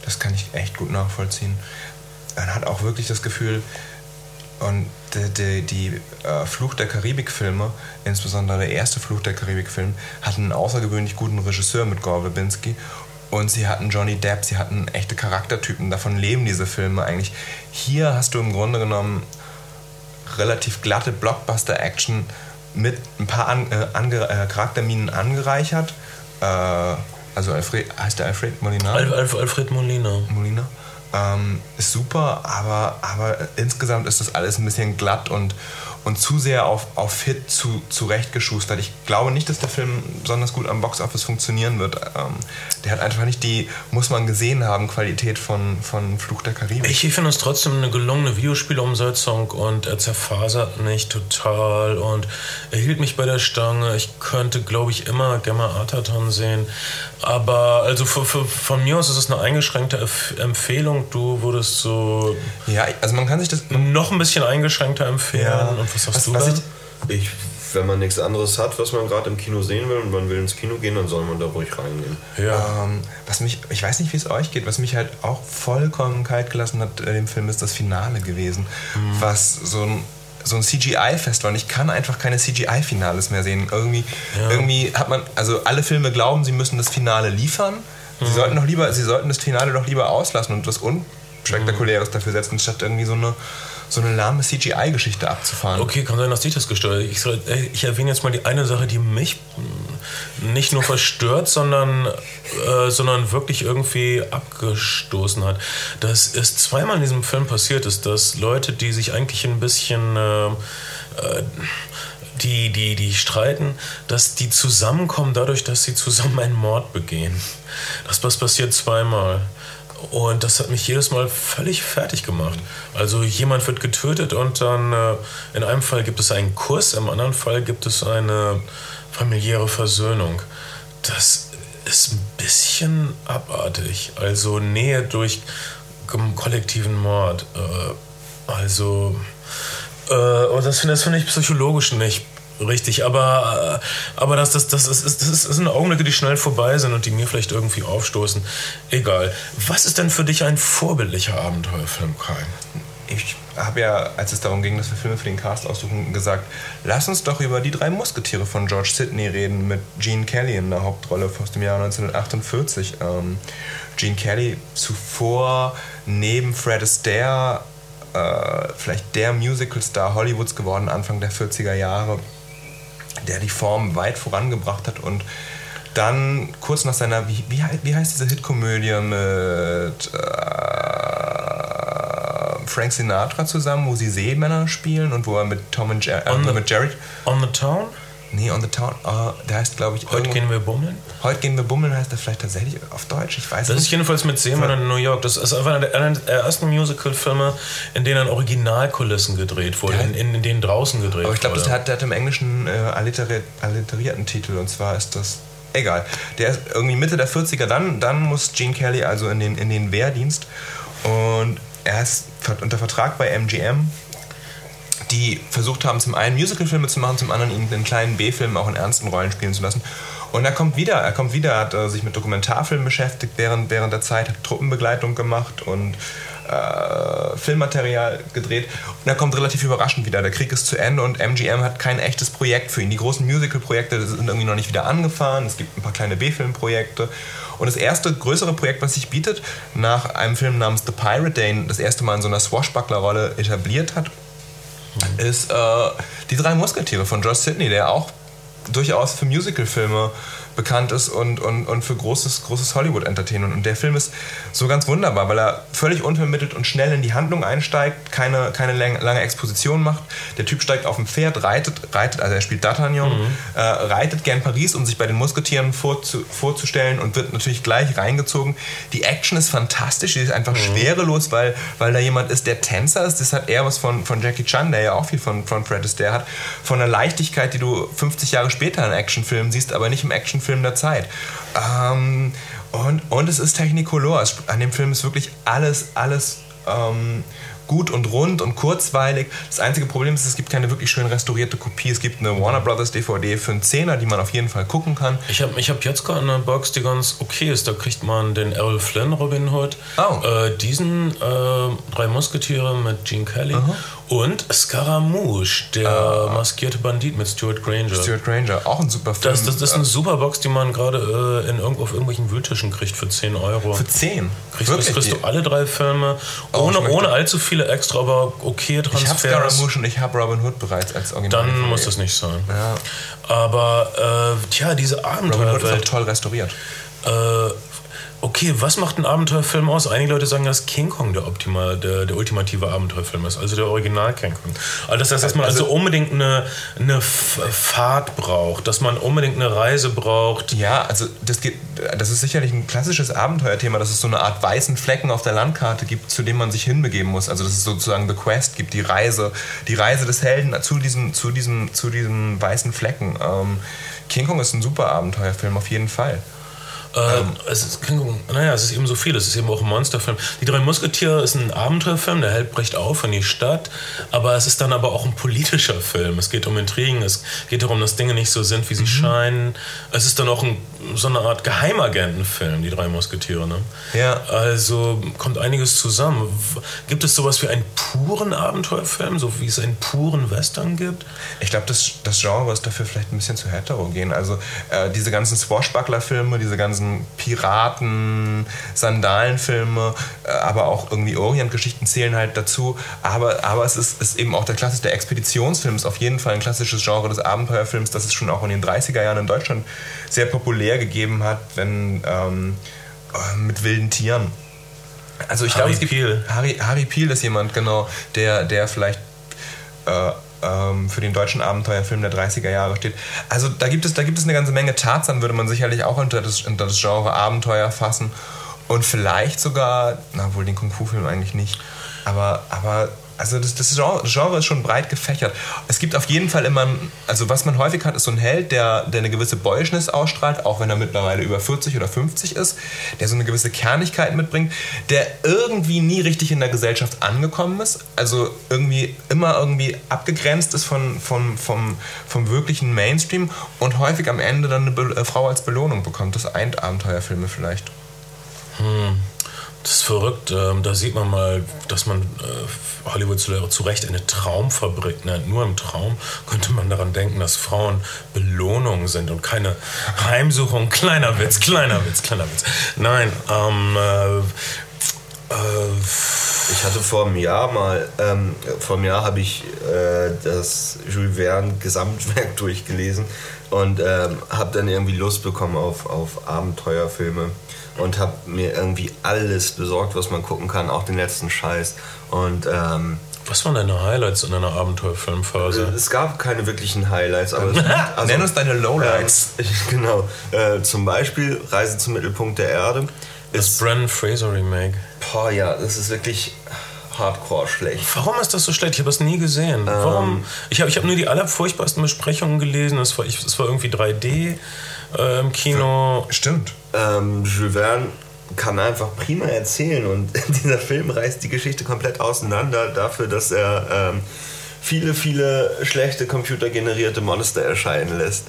das kann ich echt gut nachvollziehen. Man hat auch wirklich das Gefühl, und die, die, die äh, Fluch der Karibik-Filme, insbesondere der erste Fluch der Karibik-Film, hatten einen außergewöhnlich guten Regisseur mit Gore Verbinski und sie hatten Johnny Depp, sie hatten echte Charaktertypen, davon leben diese Filme eigentlich. Hier hast du im Grunde genommen relativ glatte Blockbuster-Action mit ein paar an, äh, ange, äh, Charakterminen angereichert. Äh, also Alfred, heißt der Alfred Molina?
Al, Al, Alfred Molina.
Molina. Ähm, ist super, aber, aber insgesamt ist das alles ein bisschen glatt und, und zu sehr auf, auf Hit zu, zurechtgeschustert. Ich glaube nicht, dass der Film besonders gut am Boxoffice funktionieren wird. Ähm, der hat einfach nicht die, muss man gesehen haben, Qualität von, von Fluch der Karibik.
Ich finde es trotzdem eine gelungene Videospielumsetzung und er zerfasert nicht total und er hielt mich bei der Stange. Ich könnte, glaube ich, immer Gemma Arterton sehen. Aber also für, für, von mir aus ist es eine eingeschränkte Empfehlung. Du würdest so.
Ja, also man kann sich das.
Noch ein bisschen eingeschränkter empfehlen. Ja. Was hast was, du was da?
Ich, ich wenn man nichts anderes hat, was man gerade im Kino sehen will und man will ins Kino gehen, dann soll man da ruhig reingehen.
Ja. Ähm, was mich, ich weiß nicht, wie es euch geht, was mich halt auch vollkommen kalt gelassen hat in dem Film, ist das Finale gewesen. Mhm. Was so ein so ein CGI-Fest war und ich kann einfach keine CGI-Finales mehr sehen. Irgendwie, ja. irgendwie hat man, also alle Filme glauben, sie müssen das Finale liefern. Mhm. Sie sollten doch lieber, sie sollten das Finale doch lieber auslassen und das un Spektakuläres mhm. dafür setzen, statt irgendwie so eine so eine lahme CGI-Geschichte abzufahren.
Okay, kann sein, dass ich das gesteuert ich, ich erwähne jetzt mal die eine Sache, die mich nicht nur verstört, sondern, äh, sondern wirklich irgendwie abgestoßen hat. Das ist zweimal in diesem Film passiert ist, dass Leute, die sich eigentlich ein bisschen... Äh, äh die, die, die streiten, dass die zusammenkommen dadurch, dass sie zusammen einen Mord begehen. Das passiert zweimal. Und das hat mich jedes Mal völlig fertig gemacht. Also jemand wird getötet und dann äh, in einem Fall gibt es einen Kuss, im anderen Fall gibt es eine familiäre Versöhnung. Das ist ein bisschen abartig. Also Nähe durch kollektiven Mord. Äh, also äh, und das finde find ich psychologisch nicht richtig, aber, äh, aber das, das, das, ist, das, ist, das sind Augenblicke, die schnell vorbei sind und die mir vielleicht irgendwie aufstoßen. Egal. Was ist denn für dich ein vorbildlicher Abenteuerfilm, Kai?
Ich habe ja, als es darum ging, dass wir Filme für den Cast aussuchen, gesagt, lass uns doch über die drei Musketiere von George Sidney reden, mit Gene Kelly in der Hauptrolle aus dem Jahr 1948. Ähm, Gene Kelly zuvor neben Fred Astaire äh, vielleicht der Musicalstar Hollywoods geworden, Anfang der 40er Jahre der die Form weit vorangebracht hat und dann kurz nach seiner, wie, wie, wie heißt diese Hitkomödie mit äh, Frank Sinatra zusammen, wo sie Seemänner spielen und wo er mit Tom und Jerry, äh, mit Jerry.
On the Town?
Nee, On the Town, uh, der heißt glaube ich.
Heute gehen wir bummeln?
Heute gehen wir bummeln heißt das vielleicht tatsächlich auf Deutsch, ich weiß
das nicht. Das ist jedenfalls mit Seemännern in New York. Das ist einfach einer der, ersten Musical-Filme, in denen Originalkulissen gedreht wurden, in, in, denen draußen gedreht wurde.
Aber ich glaube, der hat, der hat im Englischen äh, alliteri alliterierten Titel und zwar ist das egal. Der ist irgendwie Mitte der 40er, dann, dann muss Gene Kelly also in den, in den Wehrdienst und er ist unter Vertrag bei MGM die versucht haben, zum einen Musicalfilme zu machen, zum anderen ihn in kleinen B-Filmen auch in ernsten Rollen spielen zu lassen. Und er kommt wieder, er kommt wieder, hat äh, sich mit Dokumentarfilmen beschäftigt während, während der Zeit, hat Truppenbegleitung gemacht und äh, Filmmaterial gedreht. Und er kommt relativ überraschend wieder. Der Krieg ist zu Ende und MGM hat kein echtes Projekt für ihn. Die großen Musical-Projekte sind irgendwie noch nicht wieder angefahren. Es gibt ein paar kleine B-Film-Projekte. Und das erste größere Projekt, was sich bietet, nach einem Film namens The Pirate, ihn das erste Mal in so einer Swashbuckler-Rolle etabliert hat, ist äh, Die drei Musketiere von Josh Sidney, der auch durchaus für Musicalfilme bekannt ist und, und, und für großes, großes Hollywood-Entertainment. Und der Film ist so ganz wunderbar, weil er völlig unvermittelt und schnell in die Handlung einsteigt, keine, keine lange Exposition macht. Der Typ steigt auf dem Pferd, reitet, reitet also er spielt D'Artagnan, mhm. äh, reitet gern Paris, um sich bei den Musketieren vorzu, vorzustellen und wird natürlich gleich reingezogen. Die Action ist fantastisch, die ist einfach mhm. schwerelos, weil, weil da jemand ist, der Tänzer ist. Das hat eher was von, von Jackie Chan, der ja auch viel von, von Fred Astaire hat. Von der Leichtigkeit, die du 50 Jahre später in Actionfilmen siehst, aber nicht im Actionfilm Film der Zeit. Ähm, und, und es ist Technicolor. An dem Film ist wirklich alles, alles ähm, gut und rund und kurzweilig. Das einzige Problem ist, es gibt keine wirklich schön restaurierte Kopie. Es gibt eine Warner Brothers DVD für einen Zehner, die man auf jeden Fall gucken kann.
Ich habe ich hab jetzt gerade eine Box, die ganz okay ist. Da kriegt man den Errol Flynn Robin Hood, oh. äh, diesen äh, drei Musketiere mit Gene Kelly uh -huh. Und Scaramouche, der uh, maskierte Bandit mit Stuart Granger.
Stuart Granger, auch ein super Film.
Das, das, das ist eine super Box, die man gerade äh, in irgendwo auf irgendwelchen Wühltischen kriegt für 10 Euro.
Für 10?
Kriegst, Wirklich? kriegst du alle drei Filme, oh, ohne, ohne allzu viele extra, aber okay
Transfers. Ich habe Scaramouche und ich habe Robin Hood bereits als
Original. Dann muss das nicht sein. Ja. Aber, äh, tja, diese Abenteuerwelt...
Robin Hood ist auch toll restauriert.
Äh, Okay, was macht ein Abenteuerfilm aus? Einige Leute sagen, dass King Kong der, optimal, der, der ultimative Abenteuerfilm ist, also der Original King Kong. Also das heißt, dass man also, also unbedingt eine, eine Fahrt braucht, dass man unbedingt eine Reise braucht.
Ja, also das, geht, das ist sicherlich ein klassisches Abenteuerthema, dass es so eine Art weißen Flecken auf der Landkarte gibt, zu dem man sich hinbegeben muss. Also dass es sozusagen The Quest gibt, die Reise, die Reise des Helden zu diesem, zu diesem, zu diesem weißen Flecken. Ähm, King Kong ist ein super Abenteuerfilm, auf jeden Fall.
Ähm, es ist, naja, es ist eben so viel. Es ist eben auch ein Monsterfilm. Die drei Musketiere ist ein Abenteuerfilm, der Held bricht auf in die Stadt, aber es ist dann aber auch ein politischer Film. Es geht um Intrigen, es geht darum, dass Dinge nicht so sind, wie sie mhm. scheinen. Es ist dann auch ein, so eine Art Geheimagentenfilm, die drei Musketiere. Ne?
Ja.
Also kommt einiges zusammen. Gibt es sowas wie einen puren Abenteuerfilm, so wie es einen puren Western gibt?
Ich glaube, das, das Genre ist dafür vielleicht ein bisschen zu heterogen. Also äh, diese ganzen Swashbuckler-Filme, diese ganzen ganzen Piraten, Sandalenfilme, äh, aber auch irgendwie Orientgeschichten zählen halt dazu. Aber, aber es ist, ist eben auch der klassische der Expeditionsfilm, ist auf jeden Fall ein klassisches Genre des Abenteuerfilms, das es schon auch in den 30er Jahren in Deutschland sehr populär gegeben hat, wenn ähm, äh, mit wilden Tieren. Also ich glaube,
Harry
es gibt
Peel.
Harry, Harry Peel ist jemand, genau, der, der vielleicht äh, ähm, für den deutschen Abenteuerfilm der 30er Jahre steht. Also da gibt es, da gibt es eine ganze Menge. Tarzan würde man sicherlich auch unter das, unter das Genre Abenteuer fassen. Und vielleicht sogar, na wohl den Kung-Fu-Film eigentlich nicht. Aber, aber also das, das Genre, ist schon breit gefächert. Es gibt auf jeden Fall immer, also was man häufig hat, ist so ein Held, der, der eine gewisse Boyishness ausstrahlt, auch wenn er mittlerweile über 40 oder 50 ist, der so eine gewisse Kernigkeit mitbringt, der irgendwie nie richtig in der Gesellschaft angekommen ist, also irgendwie immer irgendwie abgegrenzt ist von, von, vom, vom wirklichen Mainstream und häufig am Ende dann eine Be äh, Frau als Belohnung bekommt. Das eint Abenteuerfilme vielleicht.
Das ist verrückt. Ähm, da sieht man mal, dass man äh, Hollywood zu, Recht eine Traumfabrik nennt. Nur im Traum könnte man daran denken, dass Frauen Belohnungen sind und keine Heimsuchung. Kleiner Witz, kleiner Witz, kleiner Witz. Nein, ähm, äh, äh,
Ich hatte vor einem Jahr mal, ähm, vor einem Jahr habe ich äh, das Jules Verne Gesamtwerk durchgelesen und ähm, habe dann irgendwie Lust bekommen auf, auf Abenteuerfilme und habe mir irgendwie alles besorgt, was man gucken kann, auch den letzten Scheiß. Und ähm,
was waren deine Highlights in deiner Abenteuerfilmphase?
es gab keine wirklichen Highlights, aber also,
Nenn uns deine Lowlights.
Ähm, genau. Äh, zum Beispiel Reise zum Mittelpunkt der Erde.
Das
Ist,
Brendan Fraser Remake.
boah, ja, das ist wirklich hardcore schlecht.
Warum ist das so schlecht? Ich habe es nie gesehen. Warum? Ich habe ich hab nur die allerfurchtbarsten Besprechungen gelesen. Es war, ich, es war irgendwie 3D äh, im Kino.
Stimmt.
Ähm, Jules Verne kann einfach prima erzählen und dieser Film reißt die Geschichte komplett auseinander dafür, dass er ähm, viele, viele schlechte computergenerierte Monster erscheinen lässt,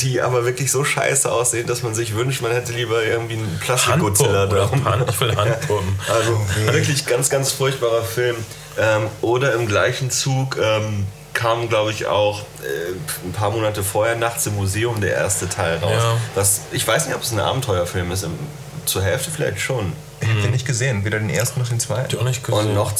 die aber wirklich so scheiße aussehen, dass man sich wünscht, man hätte lieber irgendwie einen Plastik-Godzilla da.
ich will Handpuppen.
Also wirklich ganz, ganz furchtbarer Film. Ähm, oder im gleichen Zug ähm, kam, glaube ich, auch äh, ein paar Monate vorher nachts im Museum der erste Teil raus.
Ja.
Was, ich weiß nicht, ob es ein Abenteuerfilm ist. Im, zur Hälfte vielleicht schon.
Ich habe den nicht gesehen, weder den ersten noch den zweiten.
Hab ich auch nicht gesehen.
Und noch,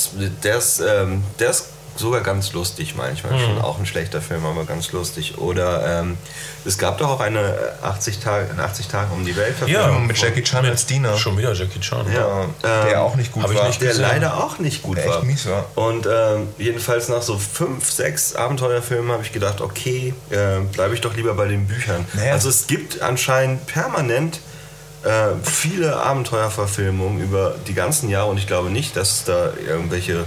der ist, ähm, der ist sogar ganz lustig manchmal. Schon auch ein schlechter Film, aber ganz lustig. Oder ähm, es gab doch auch eine äh, 80 Tage, in 80 Tagen um die Welt
Ja,
Verfilmung
mit Jackie Chan als Diener.
Schon wieder Jackie Chan.
Ja.
der
Ähm,
auch nicht gut war.
nicht
der
gesehen.
leider auch nicht gut
Der echt
war.
mies war.
Und ähm, jedenfalls nach so fünf, sechs Abenteuerfilmen habe ich gedacht, okay, äh, bleibe ich doch lieber bei den Büchern.
Naja.
Also es gibt anscheinend permanent äh, viele Abenteuerverfilmungen über die ganzen Jahre und ich glaube nicht, dass es da irgendwelche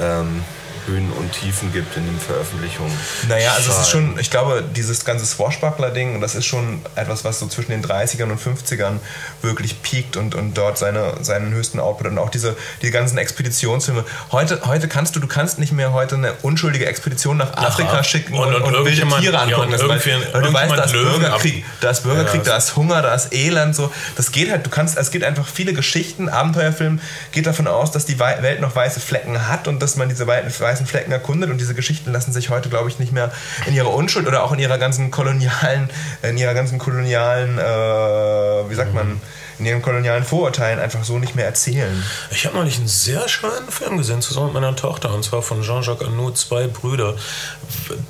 ähm, Höhen und Tiefen gibt in den Veröffentlichungen.
Naja, also es ist schon, ich glaube, dieses ganze Swashbuckler-Ding, das ist schon etwas, was so zwischen den 30ern und 50ern wirklich piekt und, und dort seine, seinen höchsten Output und auch diese die ganzen Expeditionsfilme. Heute, heute kannst du, du kannst nicht mehr heute eine unschuldige Expedition nach Afrika
Af-
schicken
und-
und,
und
und, wilde Tiere
ja,
angucken.
und
Also, weil, weil du weißt, da ist Bürgerkrieg, da ist Bürgerkrieg,
Ja,
da ist Hunger, da ist Elend. So. Das geht halt, du kannst, es geht einfach viele Geschichten, Abenteuerfilm geht davon aus, dass die Welt noch weiße Flecken hat und dass man diese wei- weißen Flecken erkundet und diese Geschichten lassen sich heute, glaube ich, nicht mehr in ihrer Unschuld oder auch in ihrer ganzen kolonialen, in ihrer ganzen kolonialen, äh, wie sagt man, in ihren kolonialen Vorurteilen einfach so nicht mehr erzählen.
Ich habe neulich einen sehr schönen Film gesehen, zusammen mit meiner Tochter, und zwar von Jean-Jacques Arnaud, Zwei Brüder,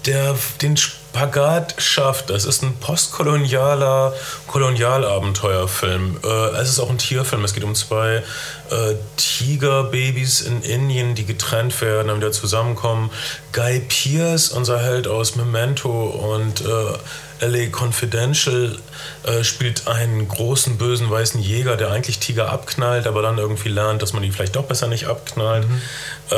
der den Spagat schafft. Das ist ein postkolonialer Kolonialabenteuerfilm. Äh, es ist auch ein Tierfilm. Es geht um zwei äh, Tigerbabys in Indien, die getrennt werden, dann wieder zusammenkommen. Guy Pearce, unser Held aus Memento und äh, LA Confidential äh, spielt einen großen bösen weißen Jäger, der eigentlich Tiger abknallt, aber dann irgendwie lernt, dass man die vielleicht doch besser nicht abknallt. Äh,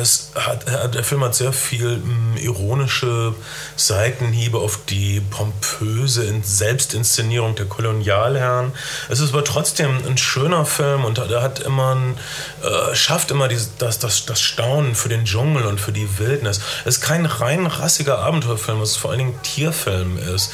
es hat, er- der Film hat sehr viel mh, ironische Seitenhiebe auf die pompöse In- Selbstinszenierung der Kolonialherren. Es ist aber trotzdem ein schöner Film und er hat immer ein, äh, schafft immer dieses, das, das, das Staunen für den Dschungel und für die Wildnis. Es ist kein rein rassiger Abenteuerfilm, was vor allen Dingen Tierfilm ist.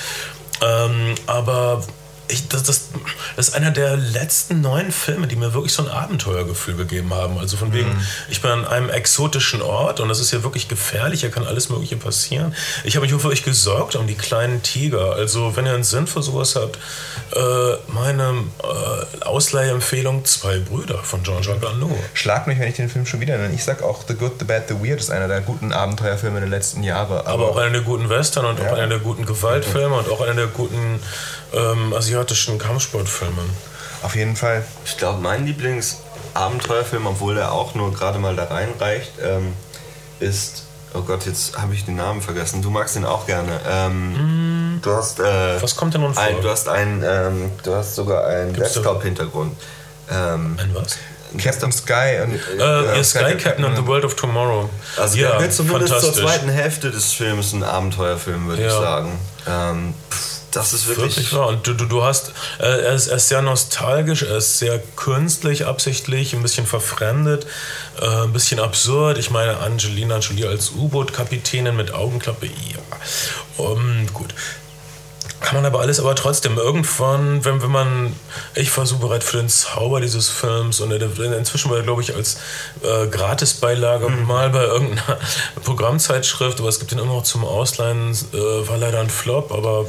Ähm, aber ich, das, das, das ist einer der letzten neuen Filme, die mir wirklich so ein Abenteuergefühl gegeben haben. Also von wegen,
Mhm.
ich bin an einem exotischen Ort und das ist ja wirklich gefährlich, hier kann alles Mögliche passieren. Ich habe mich auch wirklich gesorgt um die kleinen Tiger. Also wenn ihr einen Sinn für sowas habt, äh, meine äh, Ausleihempfehlung Zwei Brüder von Jean-Jacques Arnaud.
Schlag mich, wenn ich den Film schon wieder nenne. Ich sag auch The Good, The Bad, The Weird ist einer der guten Abenteuerfilme der letzten Jahre.
Aber auch einer der guten Western und auch
Ja.
einer der guten Gewaltfilme und auch einer der guten ähm, asiatischen Kampfsportfilme.
auf jeden Fall.
Ich glaube, mein Lieblingsabenteuerfilm, obwohl der auch nur gerade mal da reinreicht, ähm, ist. Oh Gott, jetzt habe ich den Namen vergessen. Du magst den auch gerne. Ähm, Du hast. Äh,
Was kommt denn nun vor?
ein, du hast einen. Ähm, du hast sogar einen Desktop-Hintergrund. Ähm,
Ein was?
Captain Sky und
Äh, ja, Sky Captain and the World of Tomorrow.
Also
ja,
der wird zumindest zur zweiten Hälfte des Films ein Abenteuerfilm, würde ich
Ja.
sagen. Ähm, pff, das ist wirklich.
Wirklich wahr. Und du, du, du hast, äh, er, ist, er ist sehr nostalgisch, er ist sehr künstlich, absichtlich, ein bisschen verfremdet, äh, ein bisschen absurd. Ich meine, Angelina Jolie als U-Boot-Kapitänin mit Augenklappe, ja. Um, gut. Kann man aber alles, aber trotzdem, irgendwann, wenn, wenn man, ich war so bereit für den Zauber dieses Films und inzwischen war er, glaube ich, als äh, Gratisbeilage mal bei irgendeiner Programmzeitschrift, aber es gibt ihn immer noch zum Ausleihen, äh, war leider ein Flop, aber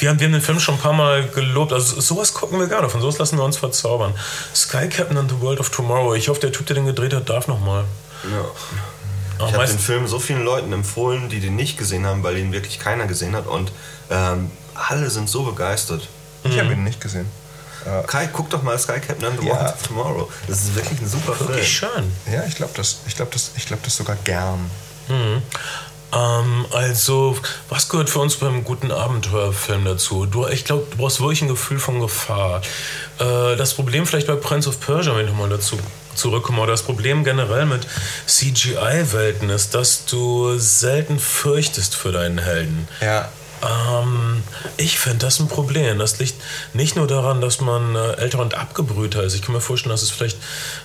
wir haben, wir haben den Film schon ein paar Mal gelobt, also sowas gucken wir gerne, von sowas lassen wir uns verzaubern. Sky Captain and the World of Tomorrow, ich hoffe, der Typ, der den gedreht hat, darf nochmal.
Ja. Ich habe den Film so vielen Leuten empfohlen, die den nicht gesehen haben, weil ihn wirklich keiner gesehen hat und ähm, alle sind so begeistert.
ich habe ihn nicht gesehen.
Kai, guck doch mal Sky Captain and the
Ja.
World of Tomorrow. Das ist wirklich ein super Film.
Wirklich schön.
Ja, ich glaube das, ich glaube das, ich glaube das sogar gern.
Ähm, also, was gehört für uns beim guten Abenteuerfilm dazu? Du, ich glaube, du brauchst wirklich ein Gefühl von Gefahr. Äh, das Problem vielleicht bei Prince of Persia, wenn ich nochmal dazu zurückkomme, oder das Problem generell mit CGI-Welten ist, dass du selten fürchtest für deinen Helden.
Ja,
Ähm, ich finde das ein Problem. Das liegt nicht nur daran, dass man äh, älter und abgebrühter ist. Ich kann mir vorstellen, dass es vielleicht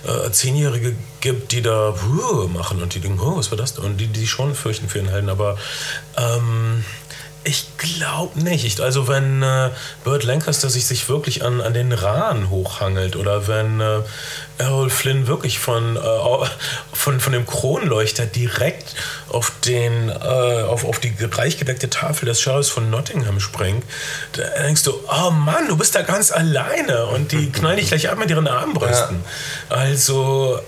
äh, Zehnjährige gibt, die da machen und die denken, oh, was war das? denn?" Und die, die schon fürchten für ihren Helden. Aber ähm, ich glaube nicht. Ich, also wenn äh, Burt Lancaster sich, sich wirklich an, an den Rahn hochhangelt oder wenn äh, Errol Flynn wirklich von, äh, von, von dem Kronleuchter direkt auf, den, äh, auf, auf die reich gedeckte Tafel des Sheriffs von Nottingham springt, da denkst du, oh Mann, du bist da ganz alleine und die knallen dich gleich ab mit ihren Armbrüsten. Also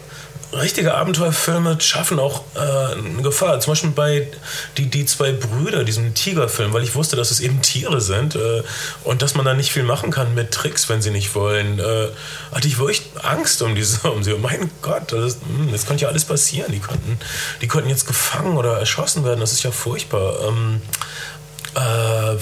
richtige Abenteuerfilme schaffen auch äh, eine Gefahr. Zum Beispiel bei die, die zwei Brüder, diesem Tigerfilm, weil ich wusste, dass es eben Tiere sind äh, und dass man da nicht viel machen kann mit Tricks, wenn sie nicht wollen. Äh, hatte ich wirklich Angst um diese, um sie. Mein Gott, das, ist, hm, das konnte ja alles passieren. Die konnten, die konnten jetzt gefangen oder erschossen werden. Das ist ja furchtbar. Ähm, äh,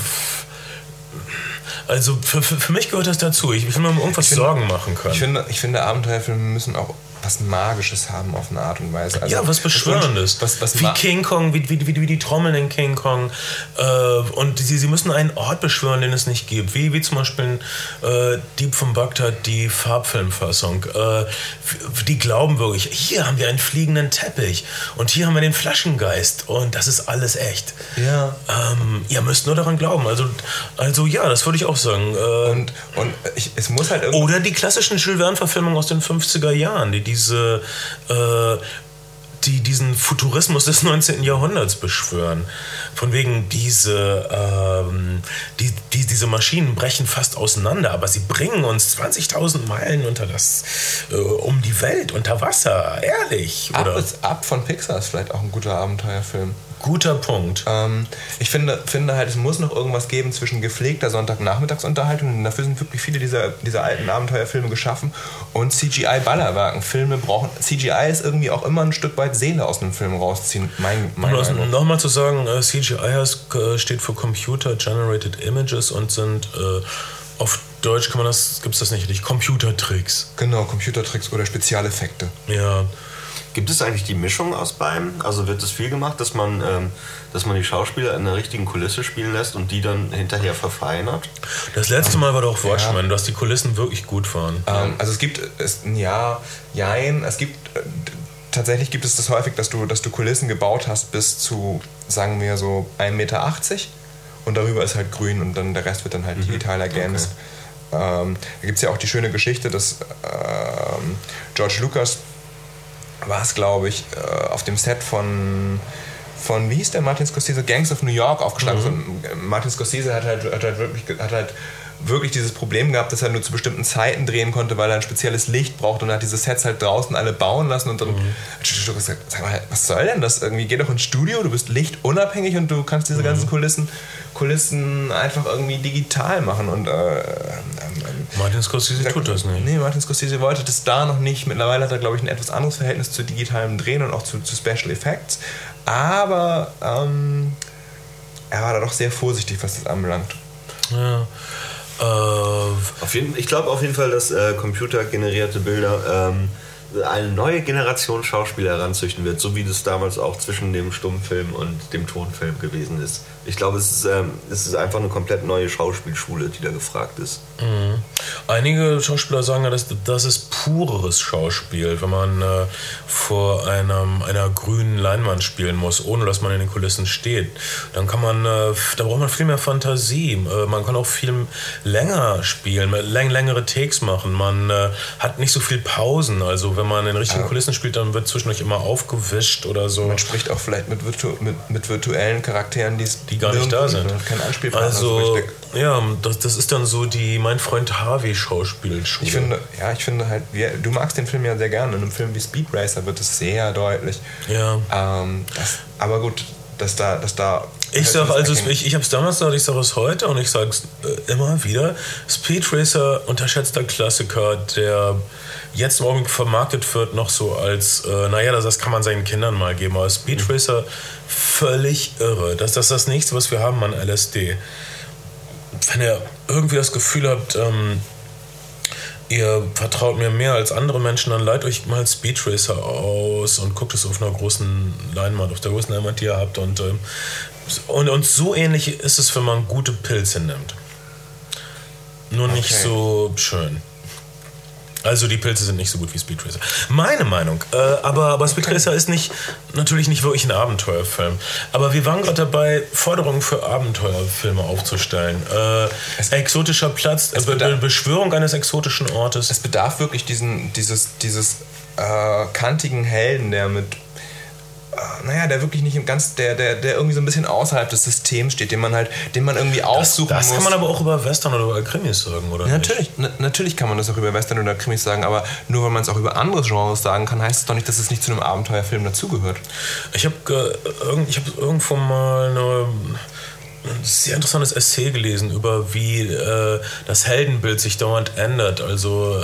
also für, für, für mich gehört das dazu. Ich will mir um irgendwas
finde-
Sorgen machen können.
ich finde, ich finde Abenteuerfilme müssen auch was Magisches haben auf eine Art und Weise. Also,
ja, was Beschwörendes.
Was, was
wie King Kong, wie, wie, wie, wie die Trommeln in King Kong. Äh, und sie, sie müssen einen Ort beschwören, den es nicht gibt. Wie, wie zum Beispiel äh, Dieb von Bagdad, die Farbfilmfassung. Äh, die glauben wirklich, hier haben wir einen fliegenden Teppich und hier haben wir den Flaschengeist und das ist alles echt.
Ja.
Ähm, ihr müsst nur daran glauben. Also, also ja, das würde ich auch sagen. Äh,
Und, und ich, es muss halt
oder die klassischen Jules Verne-Verfilmungen aus den 50er Jahren, die diese, äh, die diesen Futurismus des 19. Jahrhunderts beschwören. Von wegen, diese, ähm, die, die, diese Maschinen brechen fast auseinander, aber sie bringen uns 20.000 Meilen unter das, äh, um die Welt, unter Wasser. Ehrlich.
Ab, ab von Pixar ist vielleicht auch ein guter Abenteuerfilm.
Guter Punkt.
Ähm, ich finde, finde halt, es muss noch irgendwas geben zwischen gepflegter Sonntagnachmittagsunterhaltung, und dafür sind wirklich viele dieser, dieser alten Abenteuerfilme geschaffen, und CGI-Ballerwerken. Filme brauchen. CGI ist irgendwie auch immer ein Stück weit Seele aus einem Film rausziehen, mein, mein
Um
Eindruck.
nochmal zu sagen, äh, CGI heißt, äh, steht für Computer Generated Images und sind äh, auf Deutsch kann man das, gibt es das nicht richtig, Computertricks.
Genau, Computertricks oder Spezialeffekte.
Ja.
Gibt es eigentlich die Mischung aus beidem? Also wird es viel gemacht, dass man, ähm, dass man die Schauspieler in der richtigen Kulisse spielen lässt und die dann hinterher verfeinert?
Das letzte Mal war doch Watchmen, dass die Kulissen wirklich gut waren.
Ähm, also es gibt es, ja, jein, es gibt äh, tatsächlich gibt es das häufig, dass du, dass du Kulissen gebaut hast bis zu, sagen wir so 1,80 Meter und darüber ist halt grün und dann der Rest wird dann halt digital ergänzt. Ähm, da gibt es ja auch die schöne Geschichte, dass ähm, George Lucas war es, glaube ich, äh, auf dem Set von von, wie hieß der Martin Scorsese, Gangs of New York aufgeschlagen. Mhm. So, Martin Scorsese hat halt, hat halt wirklich, hat halt wirklich dieses Problem gehabt, dass er nur zu bestimmten Zeiten drehen konnte, weil er ein spezielles Licht braucht und er hat diese Sets halt draußen alle bauen lassen und dann mhm. hat gesagt, sag mal, was soll denn das irgendwie? Geh doch ins Studio, du bist lichtunabhängig und du kannst diese mhm. ganzen Kulissen, Kulissen einfach irgendwie digital machen und äh, äh,
Martin Scorsese tut das nicht.
Nee, Martin Scorsese wollte das da noch nicht. Mittlerweile hat er, glaube ich, ein etwas anderes Verhältnis zu digitalem Drehen und auch zu, zu Special Effects. Aber ähm, er war da doch sehr vorsichtig, was das anbelangt.
Ja.
Äh, auf jeden, ich glaube auf jeden Fall, dass äh, computergenerierte Bilder ähm, eine neue Generation Schauspieler heranzüchten wird, so wie das damals auch zwischen dem Stummfilm und dem Tonfilm gewesen ist. Ich glaube, es ist, ähm, es ist einfach eine komplett neue Schauspielschule, die da gefragt ist.
Mhm. Einige Schauspieler sagen ja, dass das ist pureres Schauspiel, wenn man äh, vor einem, einer grünen Leinwand spielen muss, ohne dass man in den Kulissen steht. Dann kann man, äh, da braucht man viel mehr Fantasie. Äh, man kann auch viel länger spielen, läng längere Takes machen. Man äh, hat nicht so viel Pausen. Also wenn man in richtigen ja. Kulissen spielt, dann wird zwischendurch immer aufgewischt oder so.
Man spricht auch vielleicht mit, virtu mit, mit virtuellen Charakteren, die
gar nicht da sind.
Kein Anspielpartner
also, so ja, das, das ist dann so die mein Freund Harvey Schauspielschule.
Ich finde, ja, ich finde halt, wir, du magst den Film ja sehr gerne. In einem Film wie Speed Racer wird es sehr deutlich.
Ja.
Ähm, das, aber gut, dass da, dass da
ich sage also, ich, ich habe es damals gesagt, ich sage es heute und ich sage es äh, immer wieder. Speed Racer, unterschätzter Klassiker, der jetzt morgen vermarktet wird, noch so als, äh, naja, das, das kann man seinen Kindern mal geben. Aber Speed mhm. Racer, völlig irre. Das, das ist das nächste, was wir haben an LSD. Wenn ihr irgendwie das Gefühl habt, ähm, ihr vertraut mir mehr als andere Menschen, dann leiht euch mal Speed Racer aus und guckt es auf einer großen Leinwand, auf der größten Leinwand, die ihr habt. Und, ähm, und, und so ähnlich ist es, wenn man gute Pilze nimmt. Nur okay. nicht so schön. Also die Pilze sind nicht so gut wie Speed Racer. Meine Meinung. Äh, aber, aber Speed Racer ist nicht, natürlich nicht wirklich ein Abenteuerfilm. Aber wir waren gerade dabei, Forderungen für Abenteuerfilme aufzustellen. Äh, exotischer Platz, äh, Be Beschwörung eines exotischen Ortes.
Es bedarf wirklich diesen, dieses, dieses äh, kantigen Helden, der mit naja, der wirklich nicht im ganz, der, der, der irgendwie so ein bisschen außerhalb des Systems steht, den man halt, den man irgendwie aufsuchen
das, das
muss.
kann man aber auch über Western oder über Krimis sagen, oder?
Ja, natürlich, natürlich kann man das auch über Western oder Krimis sagen, aber nur weil man es auch über andere Genres sagen kann, heißt es doch nicht, dass es nicht zu einem Abenteuerfilm dazugehört.
Ich habe äh, hab irgendwo mal eine ein sehr interessantes Essay gelesen über wie äh, das Heldenbild sich dauernd ändert. Also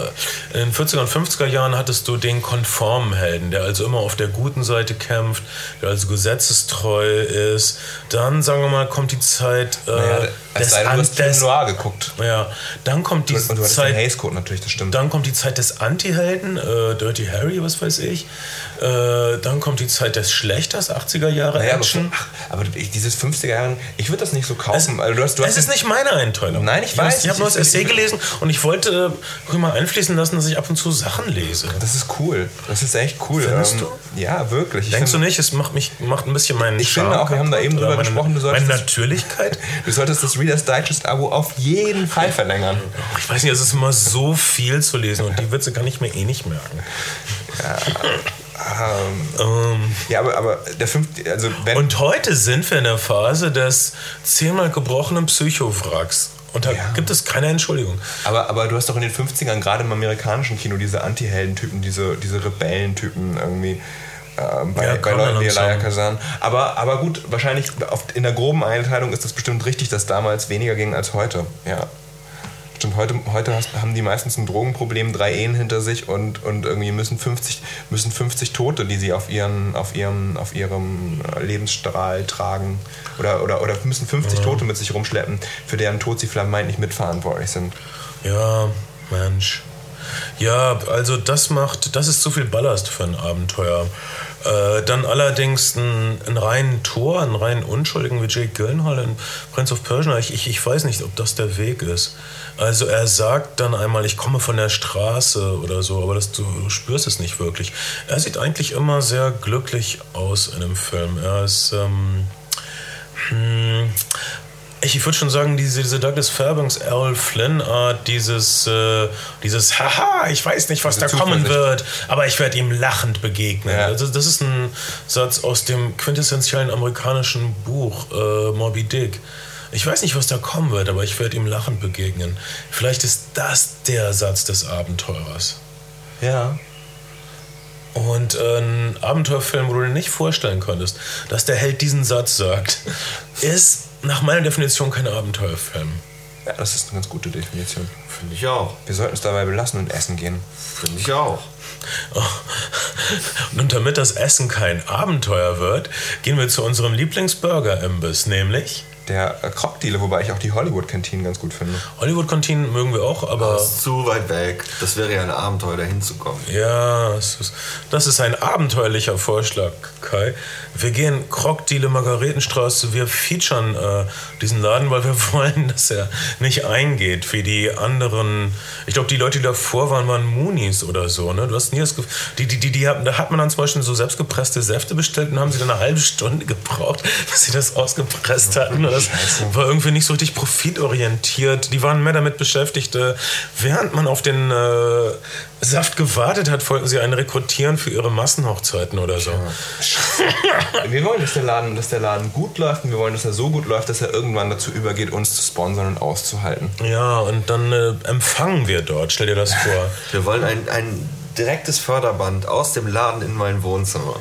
äh, in den 40er und 50er Jahren hattest du den konformen Helden, der also immer auf der guten Seite kämpft, der also gesetzestreu ist. Dann, sagen wir mal, kommt die Zeit äh, naja,
des, sei, du hast des Noir geguckt.
Ja, dann kommt die
und du Zeit. Den Hays Code natürlich, das stimmt.
Dann kommt die Zeit des Anti-Helden, äh, Dirty Harry, was weiß ich. Äh, dann kommt die Zeit des Schlechters, 80er Jahre naja,
Action. Aber, ach, aber dieses 50er Jahre, ich würde das nicht so kaufen. Es,
du hast, du hast ist nicht meine Einteilung.
Nein, ich, ich weiß.
Ich habe nur das Essay gelesen und ich wollte äh, mal einfließen lassen, dass ich ab und zu Sachen lese.
Das ist cool. Das ist echt cool.
Findest ähm,
du? Ja, wirklich.
Denkst finde, du nicht? Es macht mich macht ein bisschen meinen
Ich finde auch, wir haben da eben drüber meine, gesprochen,
du solltest meine Natürlichkeit.
du solltest das Reader's Digest Abo auf jeden Fall verlängern.
Ich weiß nicht, es ist immer so viel zu lesen und die Witze kann ich mir eh nicht merken.
Ja. Ähm, ähm, ja, aber, aber der fünfte, also
Und heute sind wir in der Phase des zehnmal gebrochenen Psychowracks. Und da ja. gibt es keine Entschuldigung.
Aber, aber du hast doch in den 50ern gerade im amerikanischen Kino diese Anti-Helden-Typen, diese, diese Rebellentypen irgendwie. Äh, bei, ja, bei Leuten wie Elia Kazan. Aber, aber gut, wahrscheinlich in der groben Einteilung ist das bestimmt richtig, dass damals weniger ging als heute. Ja. Stimmt, heute, heute haben die meistens ein Drogenproblem, drei Ehen hinter sich und, und irgendwie müssen 50, müssen 50 Tote, die sie auf, ihren, auf, ihrem, auf ihrem Lebensstrahl tragen, oder, oder, oder müssen 50 ja. Tote mit sich rumschleppen, für deren Tod sie vermeintlich mitverantwortlich sind.
Ja, Mensch. Ja, also das macht, das ist zu viel Ballast für ein Abenteuer. Äh, dann allerdings einen, einen reinen Tor, einen reinen Unschuldigen wie Jake Gyllenhaal in Prince of Persia, ich, ich, ich weiß nicht, ob das der Weg ist. Also er sagt dann einmal, ich komme von der Straße oder so, aber das, du, du spürst es nicht wirklich. Er sieht eigentlich immer sehr glücklich aus in dem Film. Er ist... Ähm, hm, ich würde schon sagen, diese, diese Douglas Fairbanks, Errol Flynn Art, dieses, äh, dieses Haha, ich weiß nicht, was
Diese
da kommen wird, aber ich werde ihm lachend begegnen.
Ja.
Also, das ist ein Satz aus dem quintessentiellen amerikanischen Buch äh, Moby Dick. Ich weiß nicht, was da kommen wird, aber ich werde ihm lachend begegnen. Vielleicht ist das der Satz des Abenteurers.
Ja.
Und äh, ein Abenteuerfilm, wo du dir nicht vorstellen konntest, dass der Held diesen Satz sagt, ist nach meiner Definition kein Abenteuerfilm.
Ja, das ist eine ganz gute Definition.
Finde ich auch.
Wir sollten es dabei belassen und essen gehen.
Finde ich auch.
Und damit das Essen kein Abenteuer wird, gehen wir zu unserem Lieblingsburger-Imbiss, nämlich
Der äh, Krockdiele, wobei ich auch die Hollywood-Kantinen ganz gut finde.
Hollywood-Kantinen mögen wir auch, aber
Das ist zu weit weg. Das wäre ja ein Abenteuer, da hinzukommen.
ja, es ist, das ist ein abenteuerlicher Vorschlag, Kai. Wir gehen Krockdiele Margaretenstraße, wir featuren äh, diesen Laden, weil wir wollen, dass er nicht eingeht wie die anderen. Ich glaube, die Leute, die davor waren, waren Moonies oder so. Ne? Du hast nie das Gefühl, die, die, die, die haben, da hat man dann zum Beispiel so selbstgepresste Säfte bestellt und haben sie dann eine halbe Stunde gebraucht, bis sie das ausgepresst hatten. Das war irgendwie nicht so richtig profitorientiert. Die waren mehr damit beschäftigt, äh, während man auf den äh, Saft gewartet hat, wollten sie einen rekrutieren für ihre Massenhochzeiten oder so.
Wir wollen, dass der, Laden, dass der Laden gut läuft und wir wollen, dass er so gut läuft, dass er irgendwann dazu übergeht, uns zu sponsern und auszuhalten.
Ja, und dann äh, empfangen wir dort. Stell dir das vor.
Wir wollen ein, ein direktes Förderband aus dem Laden in mein Wohnzimmer.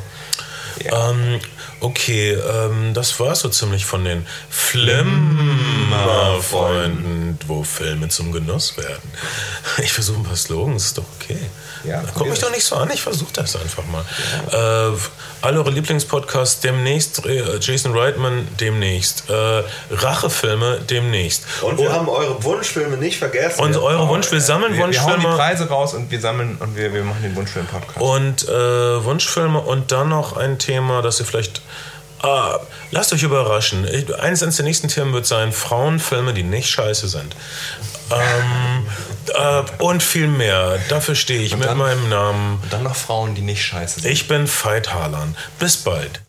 Ähm, okay, ähm, das war so ziemlich von den Flimmerfreunden, wo Filme zum Genuss werden. Ich versuche ein paar Slogans, ist doch okay.
Ja,
Guck mich doch nicht so an, ich versuche das einfach mal. Äh, alle eure Lieblingspodcasts demnächst, äh, Jason Reitman demnächst, äh, Rachefilme demnächst.
Und wir haben eure Wunschfilme nicht vergessen.
Und eure Wunsch, wir sammeln
Wir, wir hauen die
Wunschfilme.
Preise raus und wir sammeln und wir, wir machen den Wunschfilm-Podcast.
Und äh, Wunschfilme und dann noch ein Thema, das ihr vielleicht. Ah, lasst euch überraschen. Eines der nächsten Themen wird sein: Frauenfilme, die nicht scheiße sind. Ähm, äh, und viel mehr. Dafür stehe ich mit
dann-
meinem Namen.
Und dann noch Frauen, die nicht scheiße sind.
Ich bin Veit Harlan. Bis bald.